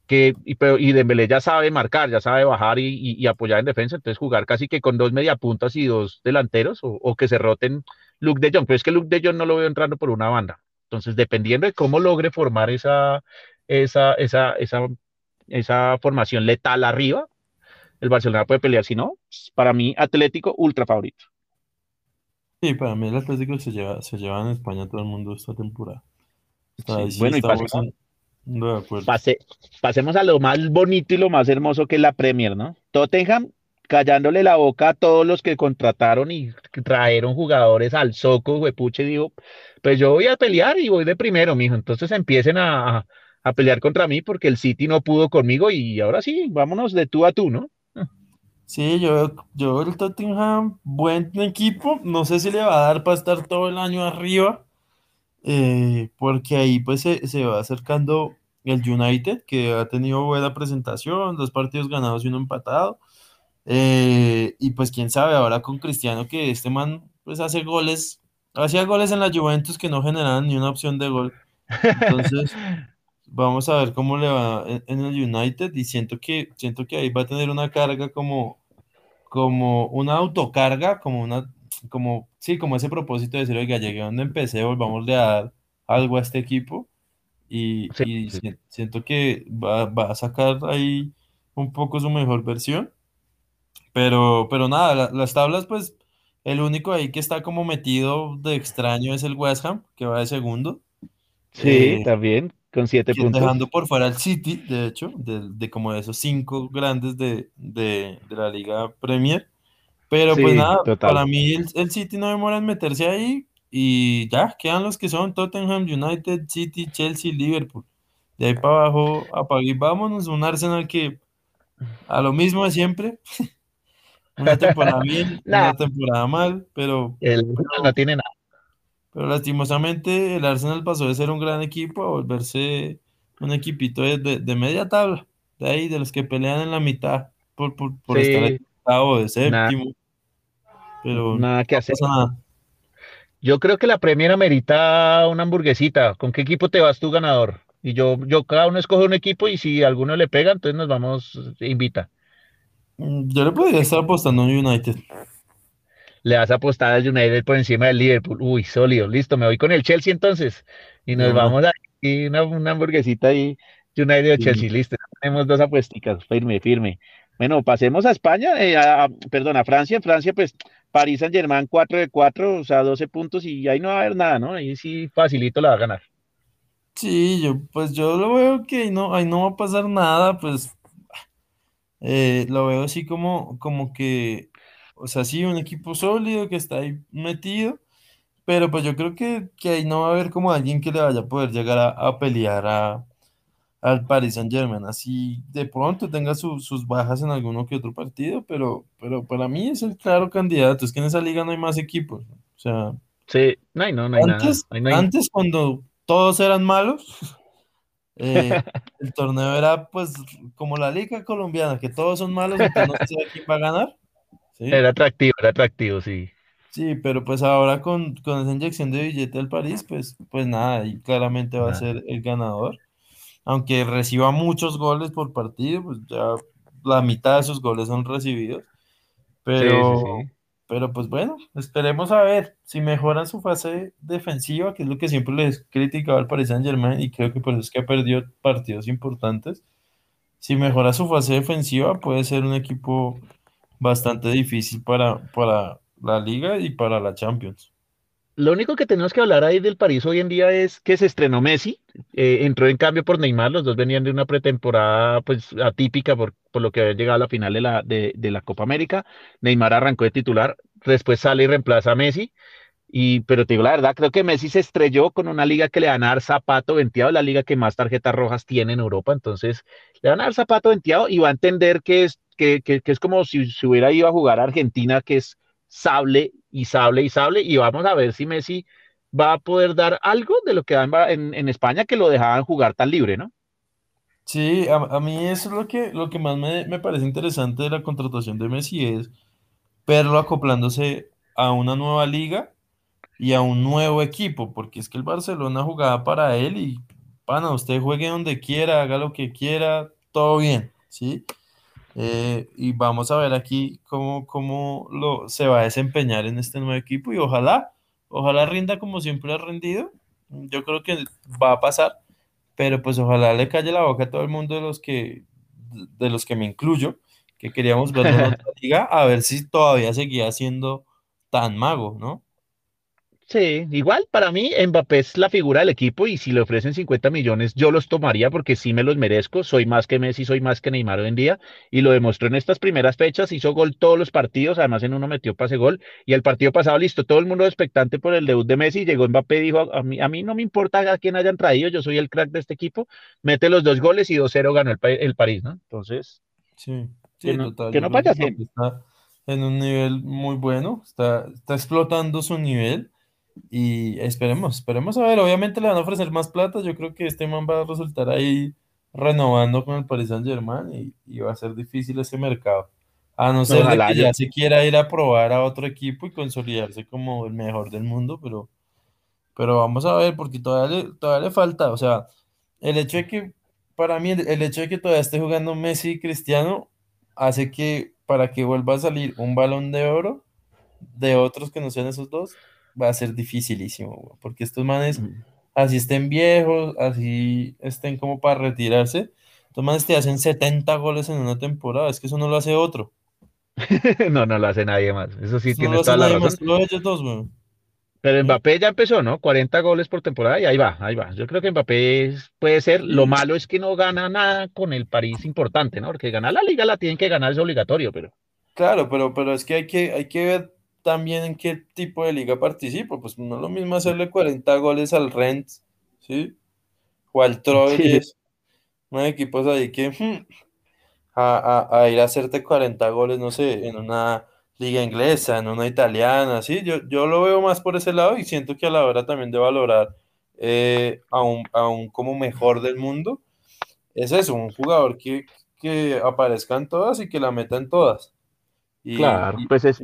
que y, pero, y ya sabe marcar, ya sabe bajar y, y- y apoyar en defensa, entonces jugar casi que con dos mediapuntas y dos delanteros o, o que se roten Luke de Jong, pero es que Luke de Jong no lo veo entrando por una banda. Entonces, dependiendo de cómo logre formar esa, esa, esa, esa, esa formación letal arriba, el Barcelona puede pelear. Si no, para mí, Atlético, ultra favorito. Sí, para mí el Atlético se lleva, se lleva en España todo el mundo esta temporada. O sea, Sí, ahí sí bueno, y pasemos, en- de acuerdo. pase- pasemos a lo más bonito y lo más hermoso que es la Premier, ¿no? Tottenham callándole la boca a todos los que contrataron y trajeron jugadores al soco, huepuche, digo, pues yo voy a pelear y voy de primero, mijo. Entonces empiecen a, a, a pelear contra mí porque el City no pudo conmigo y ahora sí, vámonos de tú a tú, ¿no? Sí, yo, yo el Tottenham, buen equipo, no sé si le va a dar para estar todo el año arriba, eh, porque ahí pues se, se va acercando el United, que ha tenido buena presentación, dos partidos ganados y uno empatado, eh, y pues quién sabe, ahora con Cristiano, que este man pues hace goles, hacía goles en la Juventus que no generaban ni una opción de gol, entonces vamos a ver cómo le va en, en el United, y siento que, siento que ahí va a tener una carga como como una autocarga, como una, como, sí, como ese propósito de decir, oiga, llegué donde empecé, volvamos a dar algo a este equipo y, Sí, y sí. si- siento que va, va a sacar ahí un poco su mejor versión, pero, pero nada, la- las tablas, pues, el único ahí que está como metido de extraño es el West Ham, que va de segundo, Sí, eh, también, con siete que- dejando puntos. por fuera al City, de hecho, de, de como de esos cinco grandes de, de de la Liga Premier. Pero pues Sí, nada, para total. mí el, el City no demora en meterse ahí y ya quedan los que son Tottenham, United, City, Chelsea, Liverpool. De ahí para abajo, apague vámonos, un Arsenal que a lo mismo de siempre, una temporada bien, una temporada mal, pero, el no tiene nada. Pero lastimosamente el Arsenal pasó de ser un gran equipo a volverse un equipito de, media tabla, de ahí, de los que pelean en la mitad por, por, estar en octavo de séptimo. Pero nada que hacer. Yo creo que la Premier amerita una hamburguesita. ¿Con qué equipo te vas tú ganador? Y yo, yo cada uno escoge un equipo y si alguno le pega, entonces nos vamos, invita. Mm, yo le podría estar apostando a United. Le vas a apostar al United por encima del Liverpool. Uy, sólido. Listo, me voy con el Chelsea entonces. Y nos vamos a una, una hamburguesita ahí. United o Chelsea, listo. Tenemos dos apuesticas, firme, firme. Bueno, pasemos a España, eh, perdón, a Francia. En Francia, pues, París Saint Germain 4 de 4, o sea, 12 puntos y ahí no va a haber nada, ¿no? Ahí sí facilito la va a ganar. Sí, yo, pues yo lo veo que no, ahí no va a pasar nada, pues eh, lo veo así como, como que, o sea, sí, un equipo sólido que está ahí metido, pero pues yo creo que, que ahí no va a haber como alguien que le vaya a poder llegar a, pelear a, al Paris Saint Germain. Así de pronto tenga sus bajas en alguno que otro partido, pero, pero para mí es el claro candidato. Es que en esa liga no hay más equipos. O sea, sí, no hay, no, no hay antes, nada. Antes, cuando todos eran malos, eh, el torneo era pues como la liga colombiana, que todos son malos, entonces no sé quién va a ganar. Era atractivo, era atractivo, sí. Sí, pero pues ahora con, con esa inyección de billete del París, pues, pues nada, y claramente va a ser el ganador. Aunque reciba muchos goles por partido, pues ya la mitad de sus goles son recibidos. Pero, pero pues bueno, esperemos a ver si mejoran su fase defensiva, que es lo que siempre les criticaba al Paris Saint Germain, y creo que por eso es que ha perdido partidos importantes. Si mejora su fase defensiva, puede ser un equipo bastante difícil para, para la liga y para la Champions. Lo único que tenemos que hablar ahí del París hoy en día es que se estrenó Messi, eh, entró en cambio por Neymar, los dos venían de una pretemporada pues atípica por, por lo que había llegado a la final de la, de, de la Copa América. Neymar arrancó de titular, después sale y reemplaza a Messi. Y, pero te digo la verdad, creo que Messi se estrelló con una liga que le van a dar zapato venteado, la liga que más tarjetas rojas tiene en Europa. Entonces, le van a dar zapato venteado y va a entender que es, que, que, que es como si se hubiera ido a jugar a Argentina, que es sable y sable y sable. Y vamos a ver si Messi va a poder dar algo de lo que da en, en España, que lo dejaban jugar tan libre, ¿no? Sí, a, mí eso es lo que, lo que más me, me parece interesante de la contratación de Messi es verlo acoplándose a una nueva liga y a un nuevo equipo, porque es que el Barcelona jugaba para él y, pana, usted juegue donde quiera, haga lo que quiera, todo bien, ¿sí? Eh, y vamos a ver aquí cómo, cómo lo, se va a desempeñar en este nuevo equipo y ojalá, ojalá rinda como siempre ha rendido. Yo creo que va a pasar, pero pues ojalá le calle la boca a todo el mundo de los que, de los que me incluyo, que queríamos ver en otra liga, a ver si todavía seguía siendo tan mago, ¿no? Sí, igual para mí Mbappé es la figura del equipo y si le ofrecen 50 millones yo los tomaría porque sí me los merezco, soy más que Messi, soy más que Neymar hoy en día y lo demostró en estas primeras fechas, hizo gol todos los partidos, además en uno metió pase gol y el partido pasado listo, todo el mundo expectante por el debut de Messi, llegó Mbappé y dijo a mí, a mí no me importa a quién hayan traído, yo soy el crack de este equipo, mete los dos goles y 2-0 ganó el, el, París, ¿no? Entonces, sí, sí que no, total, que no vaya Está en un nivel muy bueno, está, está explotando su nivel y esperemos, esperemos a ver. Obviamente le van a ofrecer más plata. Yo creo que este man va a resultar ahí renovando con el Paris Saint Germain y, va a ser difícil ese mercado. A no ser que ya se quiera ir a probar a otro equipo y consolidarse como el mejor del mundo, pero, pero vamos a ver, porque todavía le, todavía le falta. O sea, el hecho de que, para mí, el hecho de que todavía esté jugando Messi y Cristiano hace que para que vuelva a salir un balón de oro de otros que no sean esos dos, va a ser dificilísimo, porque estos manes, así estén viejos, así estén como para retirarse, estos manes te hacen 70 goles en una temporada, es que eso no lo hace otro. no, no lo hace nadie más, eso sí tiene toda la razón. Pero Mbappé ya empezó, ¿no? 40 goles por temporada y ahí va, ahí va. Yo creo que Mbappé puede ser. Lo malo es que no gana nada con el París importante, ¿no? Porque ganar la liga la tienen que ganar, es obligatorio, pero. Claro, pero, pero es que hay que, hay que ver también en qué tipo de liga participo, Pues no es lo mismo hacerle 40 goles al Rennes, ¿sí? O al Troyes. No hay equipos ahí que hmm, a, ir a hacerte 40 goles, no sé, en una liga inglesa, en una italiana, ¿sí? Yo, yo lo veo más por ese lado y siento que a la hora también de valorar eh, a, un, como mejor del mundo, es eso, un jugador que, que aparezca en todas y que la meta en todas. claro, pues es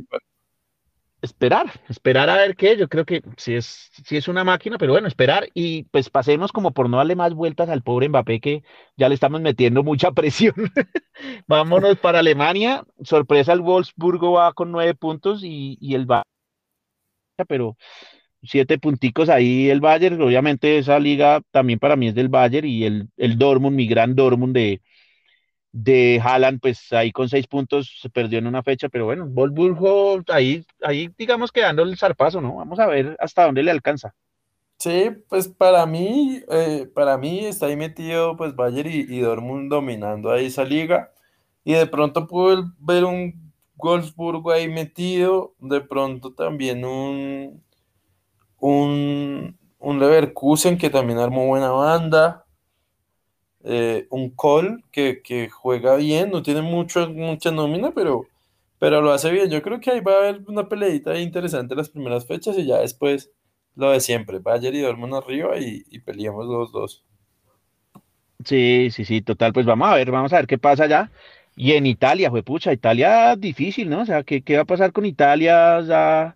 esperar, esperar a ver qué, yo creo que sí es, es una máquina, pero bueno, esperar y pues pasemos como por no darle más vueltas al pobre Mbappé que ya le estamos metiendo mucha presión. Vámonos para Alemania, sorpresa el Wolfsburgo va con nueve puntos y, y el Bayern, pero siete punticos ahí el Bayern, obviamente esa liga también para mí es del Bayern y el, el Dortmund, mi gran Dortmund de, de Haaland, pues ahí con seis puntos se perdió en una fecha, pero bueno, Wolfsburgo ahí, ahí digamos que dando el zarpazo, ¿no? Vamos a ver hasta dónde le alcanza. Sí, pues para mí, eh, para mí está ahí metido pues Bayern y, y, Dortmund dominando ahí esa liga y de pronto puedo ver un Wolfsburgo ahí metido, de pronto también un, un, un Leverkusen que también armó buena banda, eh, un Cole que, juega bien, no tiene mucho, mucha nómina, pero, pero lo hace bien. Yo creo que ahí va a haber una peleita interesante las primeras fechas y ya después lo de siempre, Bayern y Dortmund arriba y, y peleamos los dos. Sí, sí, sí, total, pues vamos a ver, vamos a ver qué pasa ya. Y en Italia, fue pucha, Italia difícil, ¿no? O sea, ¿qué, qué va a pasar con Italia?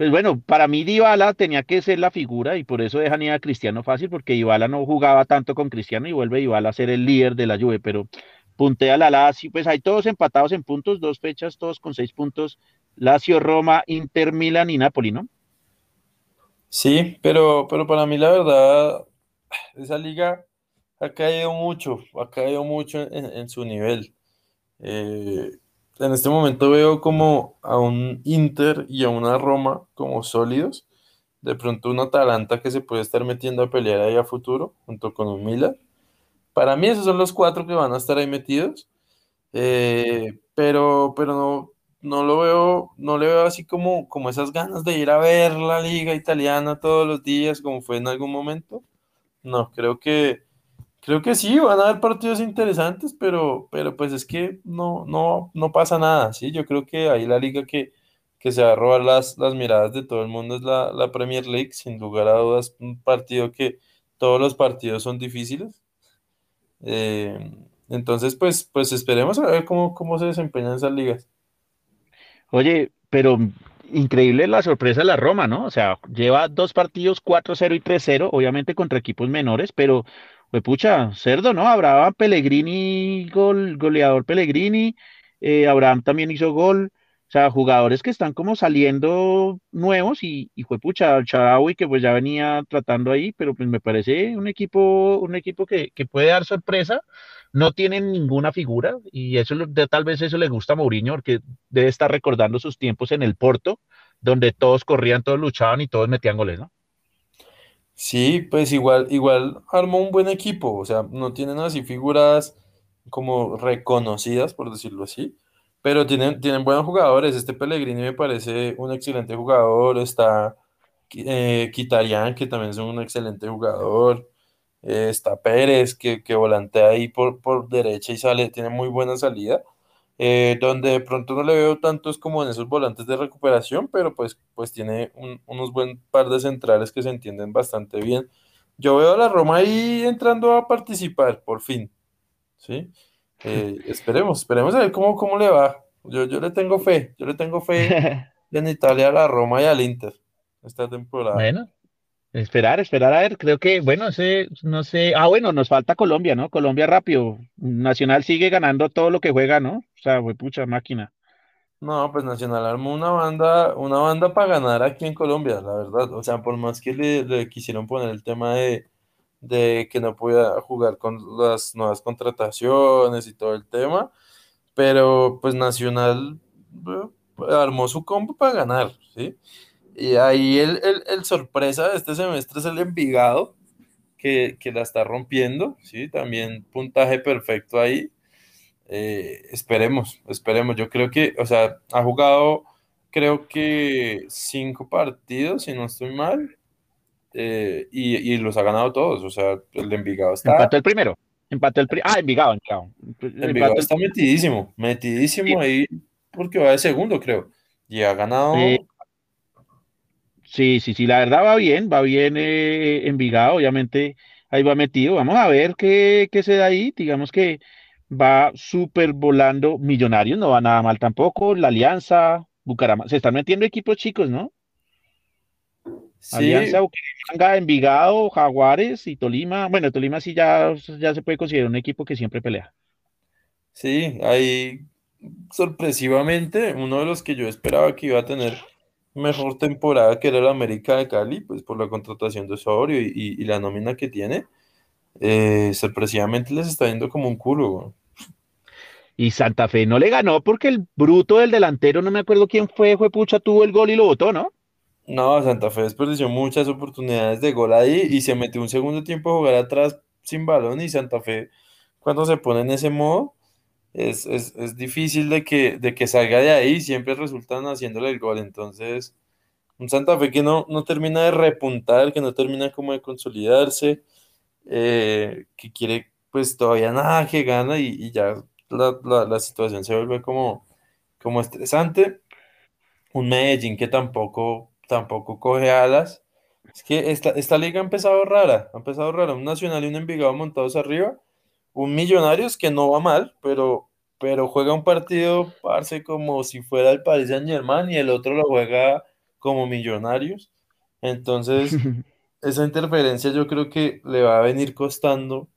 Pues bueno, para mí Dybala tenía que ser la figura y por eso dejan ir a Cristiano fácil, porque Dybala no jugaba tanto con Cristiano y vuelve Dybala a ser el líder de la Juve, pero puntea la Lazio, pues hay todos empatados en puntos, dos fechas, todos con seis puntos, Lazio, Roma, Inter, Milan y Napoli, ¿no? Sí, pero, pero para mí la verdad, esa liga ha caído mucho, ha caído mucho en, su nivel. Eh, en este momento veo como a un Inter y a una Roma como sólidos. De pronto un Atalanta que se puede estar metiendo a pelear ahí a futuro, junto con un Milan. Para mí esos son los cuatro que van a estar ahí metidos. Eh, pero, pero no, no lo veo, no le veo así como, como esas ganas de ir a ver la liga italiana todos los días, como fue en algún momento. No, creo que Creo que sí, van a haber partidos interesantes, pero, pero pues es que no, no, no pasa nada, ¿sí? Yo creo que ahí la liga que, que se va a robar las, las miradas de todo el mundo es la, la Premier League, sin lugar a dudas, un partido que todos los partidos son difíciles. Eh, entonces, pues, pues esperemos a ver cómo, cómo se desempeñan esas ligas. Oye, pero increíble la sorpresa de la Roma, ¿no? O sea, lleva dos partidos 4-0 y 3-0, obviamente contra equipos menores, pero pues pucha, cerdo, ¿no? Abraham Pellegrini, gol, goleador Pellegrini, eh, Abraham también hizo gol, o sea, jugadores que están como saliendo nuevos y, y fue pucha, Charaui que pues ya venía tratando ahí, pero pues me parece un equipo, un equipo que, que puede dar sorpresa, no tienen ninguna figura y eso tal vez eso le gusta a Mourinho porque debe estar recordando sus tiempos en el Porto, donde todos corrían, todos luchaban y todos metían goles, ¿no? Sí, pues igual, igual armó un buen equipo, o sea, no tienen así figuras como reconocidas, por decirlo así, pero tienen, tienen buenos jugadores. Este Pellegrini me parece un excelente jugador, está eh, que también es un excelente jugador, eh, está Pérez, que, que volantea ahí por, por derecha y sale, tiene muy buena salida. Eh, donde de pronto no le veo tantos como en esos volantes de recuperación, pero pues, pues tiene un, unos buen par de centrales que se entienden bastante bien. Yo veo a la Roma ahí entrando a participar, por fin. ¿Sí? Eh, esperemos, esperemos a ver cómo, cómo le va. Yo, yo le tengo fe, yo le tengo fe en Italia a la Roma y al Inter esta temporada. Bueno, Esperar, esperar a ver, creo que, bueno, ese, no sé, ah, bueno, nos falta Colombia, ¿no? Colombia rápido, Nacional sigue ganando todo lo que juega, ¿no? O sea, fue pucha máquina. No, pues Nacional armó una banda, una banda para ganar aquí en Colombia, la verdad. O sea, por más que le, le quisieron poner el tema de, de que no podía jugar con las nuevas contrataciones y todo el tema, pero pues Nacional eh, armó su combo para ganar, ¿sí? Y ahí el, el, sorpresa de este semestre es el Envigado, que, que, la está rompiendo, ¿sí? También puntaje perfecto ahí. Eh, esperemos, esperemos. Yo creo que, o sea, ha jugado, creo que cinco partidos, si no estoy mal, eh, y, y, los ha ganado todos. O sea, el Envigado está. Empató el primero. Empató el primero. Ah, Envigado, Envigado. Envigado está metidísimo, metidísimo ahí, porque va de segundo, creo. Y ha ganado. Sí, sí, sí, la verdad va bien, va bien eh, Envigado, obviamente ahí va metido. Vamos a ver qué, qué se da ahí. Digamos que va súper volando Millonarios, no va nada mal tampoco. La Alianza, Bucaramanga, se están metiendo equipos chicos, ¿no? Sí, Alianza, Bucaramanga, Envigado, Jaguares y Tolima. Bueno, Tolima sí ya, ya se puede considerar un equipo que siempre pelea. sí, ahí sorpresivamente uno de los que yo esperaba que iba a tener mejor temporada que era el América de Cali, pues por la contratación de Osorio y, y- y la nómina que tiene, eh, sorpresivamente les está yendo como un culo. güey. Y Santa Fe no le ganó porque el bruto del delantero, no me acuerdo quién fue, fue pucha, tuvo el gol y lo botó, ¿no? No, Santa Fe desperdició muchas oportunidades de gol ahí y se metió un segundo tiempo a jugar atrás sin balón y Santa Fe cuando se pone en ese modo es, es, es difícil de que, de que salga de ahí, siempre resultan haciéndole el gol, entonces un Santa Fe que no, no termina de repuntar, que no termina como de consolidarse, eh, que quiere pues todavía nada que gana y, y ya la, la- la situación se vuelve como, como estresante un Medellín que tampoco, tampoco coge alas. Es que esta, esta liga ha empezado rara, ha empezado rara. Un Nacional y un Envigado montados arriba. Un Millonarios que no va mal, pero, pero juega un partido, parce, como si fuera el Paris Saint-Germain y el otro lo juega como Millonarios. Entonces, esa interferencia yo creo que le va a venir costando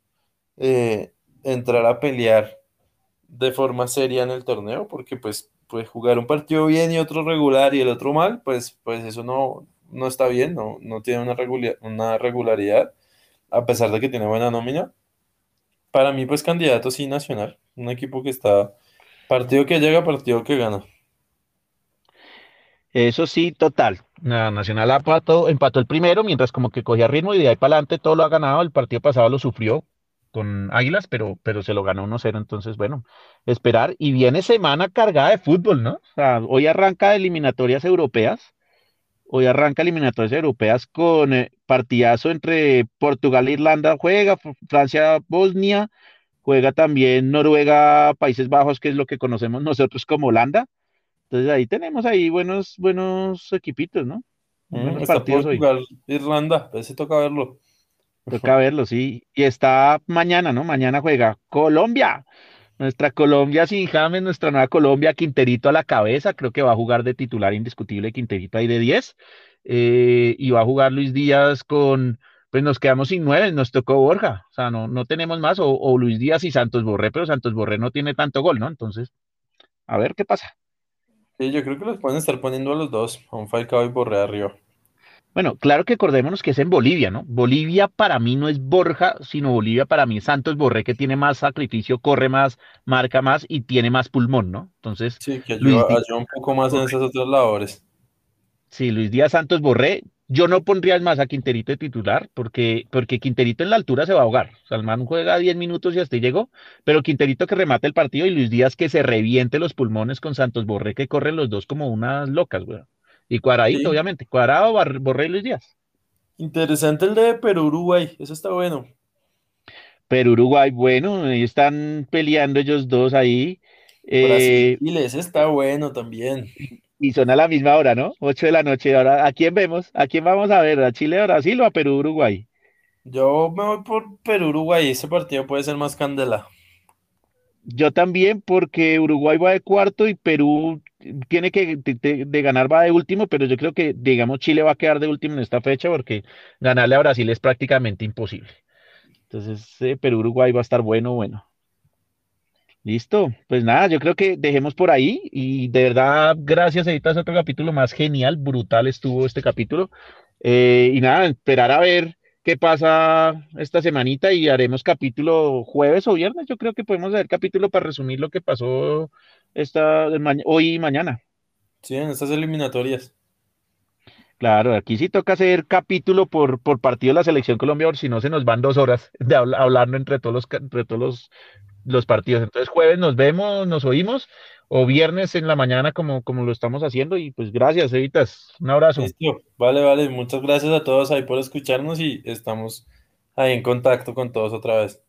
eh, entrar a pelear de forma seria en el torneo, porque pues, pues jugar un partido bien y otro regular y el otro mal, pues, pues eso no, no está bien, no, no tiene una regularidad, una regularidad, a pesar de que tiene buena nómina. Para mí, pues candidato sí nacional, un equipo que está partido que llega, partido que gana. Eso sí, total. Na- Nacional empató, empató el primero, mientras como que cogía ritmo y de ahí para adelante todo lo ha ganado. El partido pasado lo sufrió con Águilas, pero, pero se lo ganó 1-0. Entonces, bueno, esperar. Y viene semana cargada de fútbol, ¿no? O sea, hoy arranca eliminatorias europeas. Hoy arranca eliminatorias europeas con eh, partidazo entre Portugal e Irlanda juega, Francia, Bosnia, juega también Noruega, Países Bajos, que es lo que conocemos nosotros como Holanda. Entonces ahí tenemos ahí buenos, buenos equipitos, ¿no? Mm, Buenos está partidos hoy. Portugal, Irlanda, ese toca verlo. Toca verlo, sí. Y está mañana, ¿no? Mañana juega Colombia. Nuestra Colombia sin James, nuestra nueva Colombia, Quinterito a la cabeza. Creo que va a jugar de titular indiscutible Quinterito ahí de 10. Eh, y va a jugar Luis Díaz con, pues nos quedamos sin nueve, nos tocó Borja. O sea, no, no tenemos más. O, Luis Díaz y Santos Borré, pero Santos Borré no tiene tanto gol, ¿no? Entonces, a ver qué pasa. Sí, yo creo que los pueden estar poniendo a los dos, a un Falcao y Borré arriba. Bueno, claro que acordémonos que es en Bolivia, ¿no? Bolivia para mí no es Borja, sino Bolivia para mí es Santos Borré, que tiene más sacrificio, corre más, marca más y tiene más pulmón, ¿no? Entonces, Sí, que ayuda, ayuda un poco más en esas otras labores. sí, Luis Díaz Santos Borré, yo no pondría más a Quinterito de titular, porque, porque Quinterito en la altura se va a ahogar. O sea, el man juega 10 minutos y hasta llegó, pero Quinterito que remate el partido y Luis Díaz que se reviente los pulmones con Santos Borré, que corren los dos como unas locas, güey. Y Cuadradito, Sí, obviamente, Cuadrado, Borré y Luis Díaz. interesante el de Perú-Uruguay, eso está bueno. Pero Uruguay, bueno, están peleando ellos dos ahí. eh, Brasil-Chile, ese está bueno también. y son a la misma hora, ¿no? 8 de la noche. Ahora, ¿a quién vemos? ¿A quién vamos a ver? ¿A Chile, a Brasil o a Perú, Uruguay? Yo me voy por Perú-Uruguay, ese partido puede ser más candela. Yo también, porque Uruguay va de cuarto y Perú tiene que de, ganar va de último, pero yo creo que, digamos, Chile va a quedar de último en esta fecha porque ganarle a Brasil es prácticamente imposible. Entonces, eh, Perú-Uruguay va a estar bueno, bueno. Listo, pues nada, yo creo que dejemos por ahí y de verdad, gracias, Edita, es otro capítulo más genial, brutal estuvo este capítulo. Eh, y nada, esperar a ver qué pasa esta semanita y haremos capítulo jueves o viernes. Yo creo que podemos hacer capítulo para resumir lo que pasó esta, hoy y mañana. Sí, en estas eliminatorias. Claro, aquí sí toca hacer capítulo por, por partido de la Selección Colombia, porque si no se nos van dos horas de habla- hablando entre todos los, entre todos los, los partidos. Entonces, jueves nos vemos, nos oímos, o viernes en la mañana como, como lo estamos haciendo. Y pues gracias, Evitas. Un abrazo. Vale, vale, muchas gracias a todos ahí por escucharnos y estamos ahí en contacto con todos otra vez.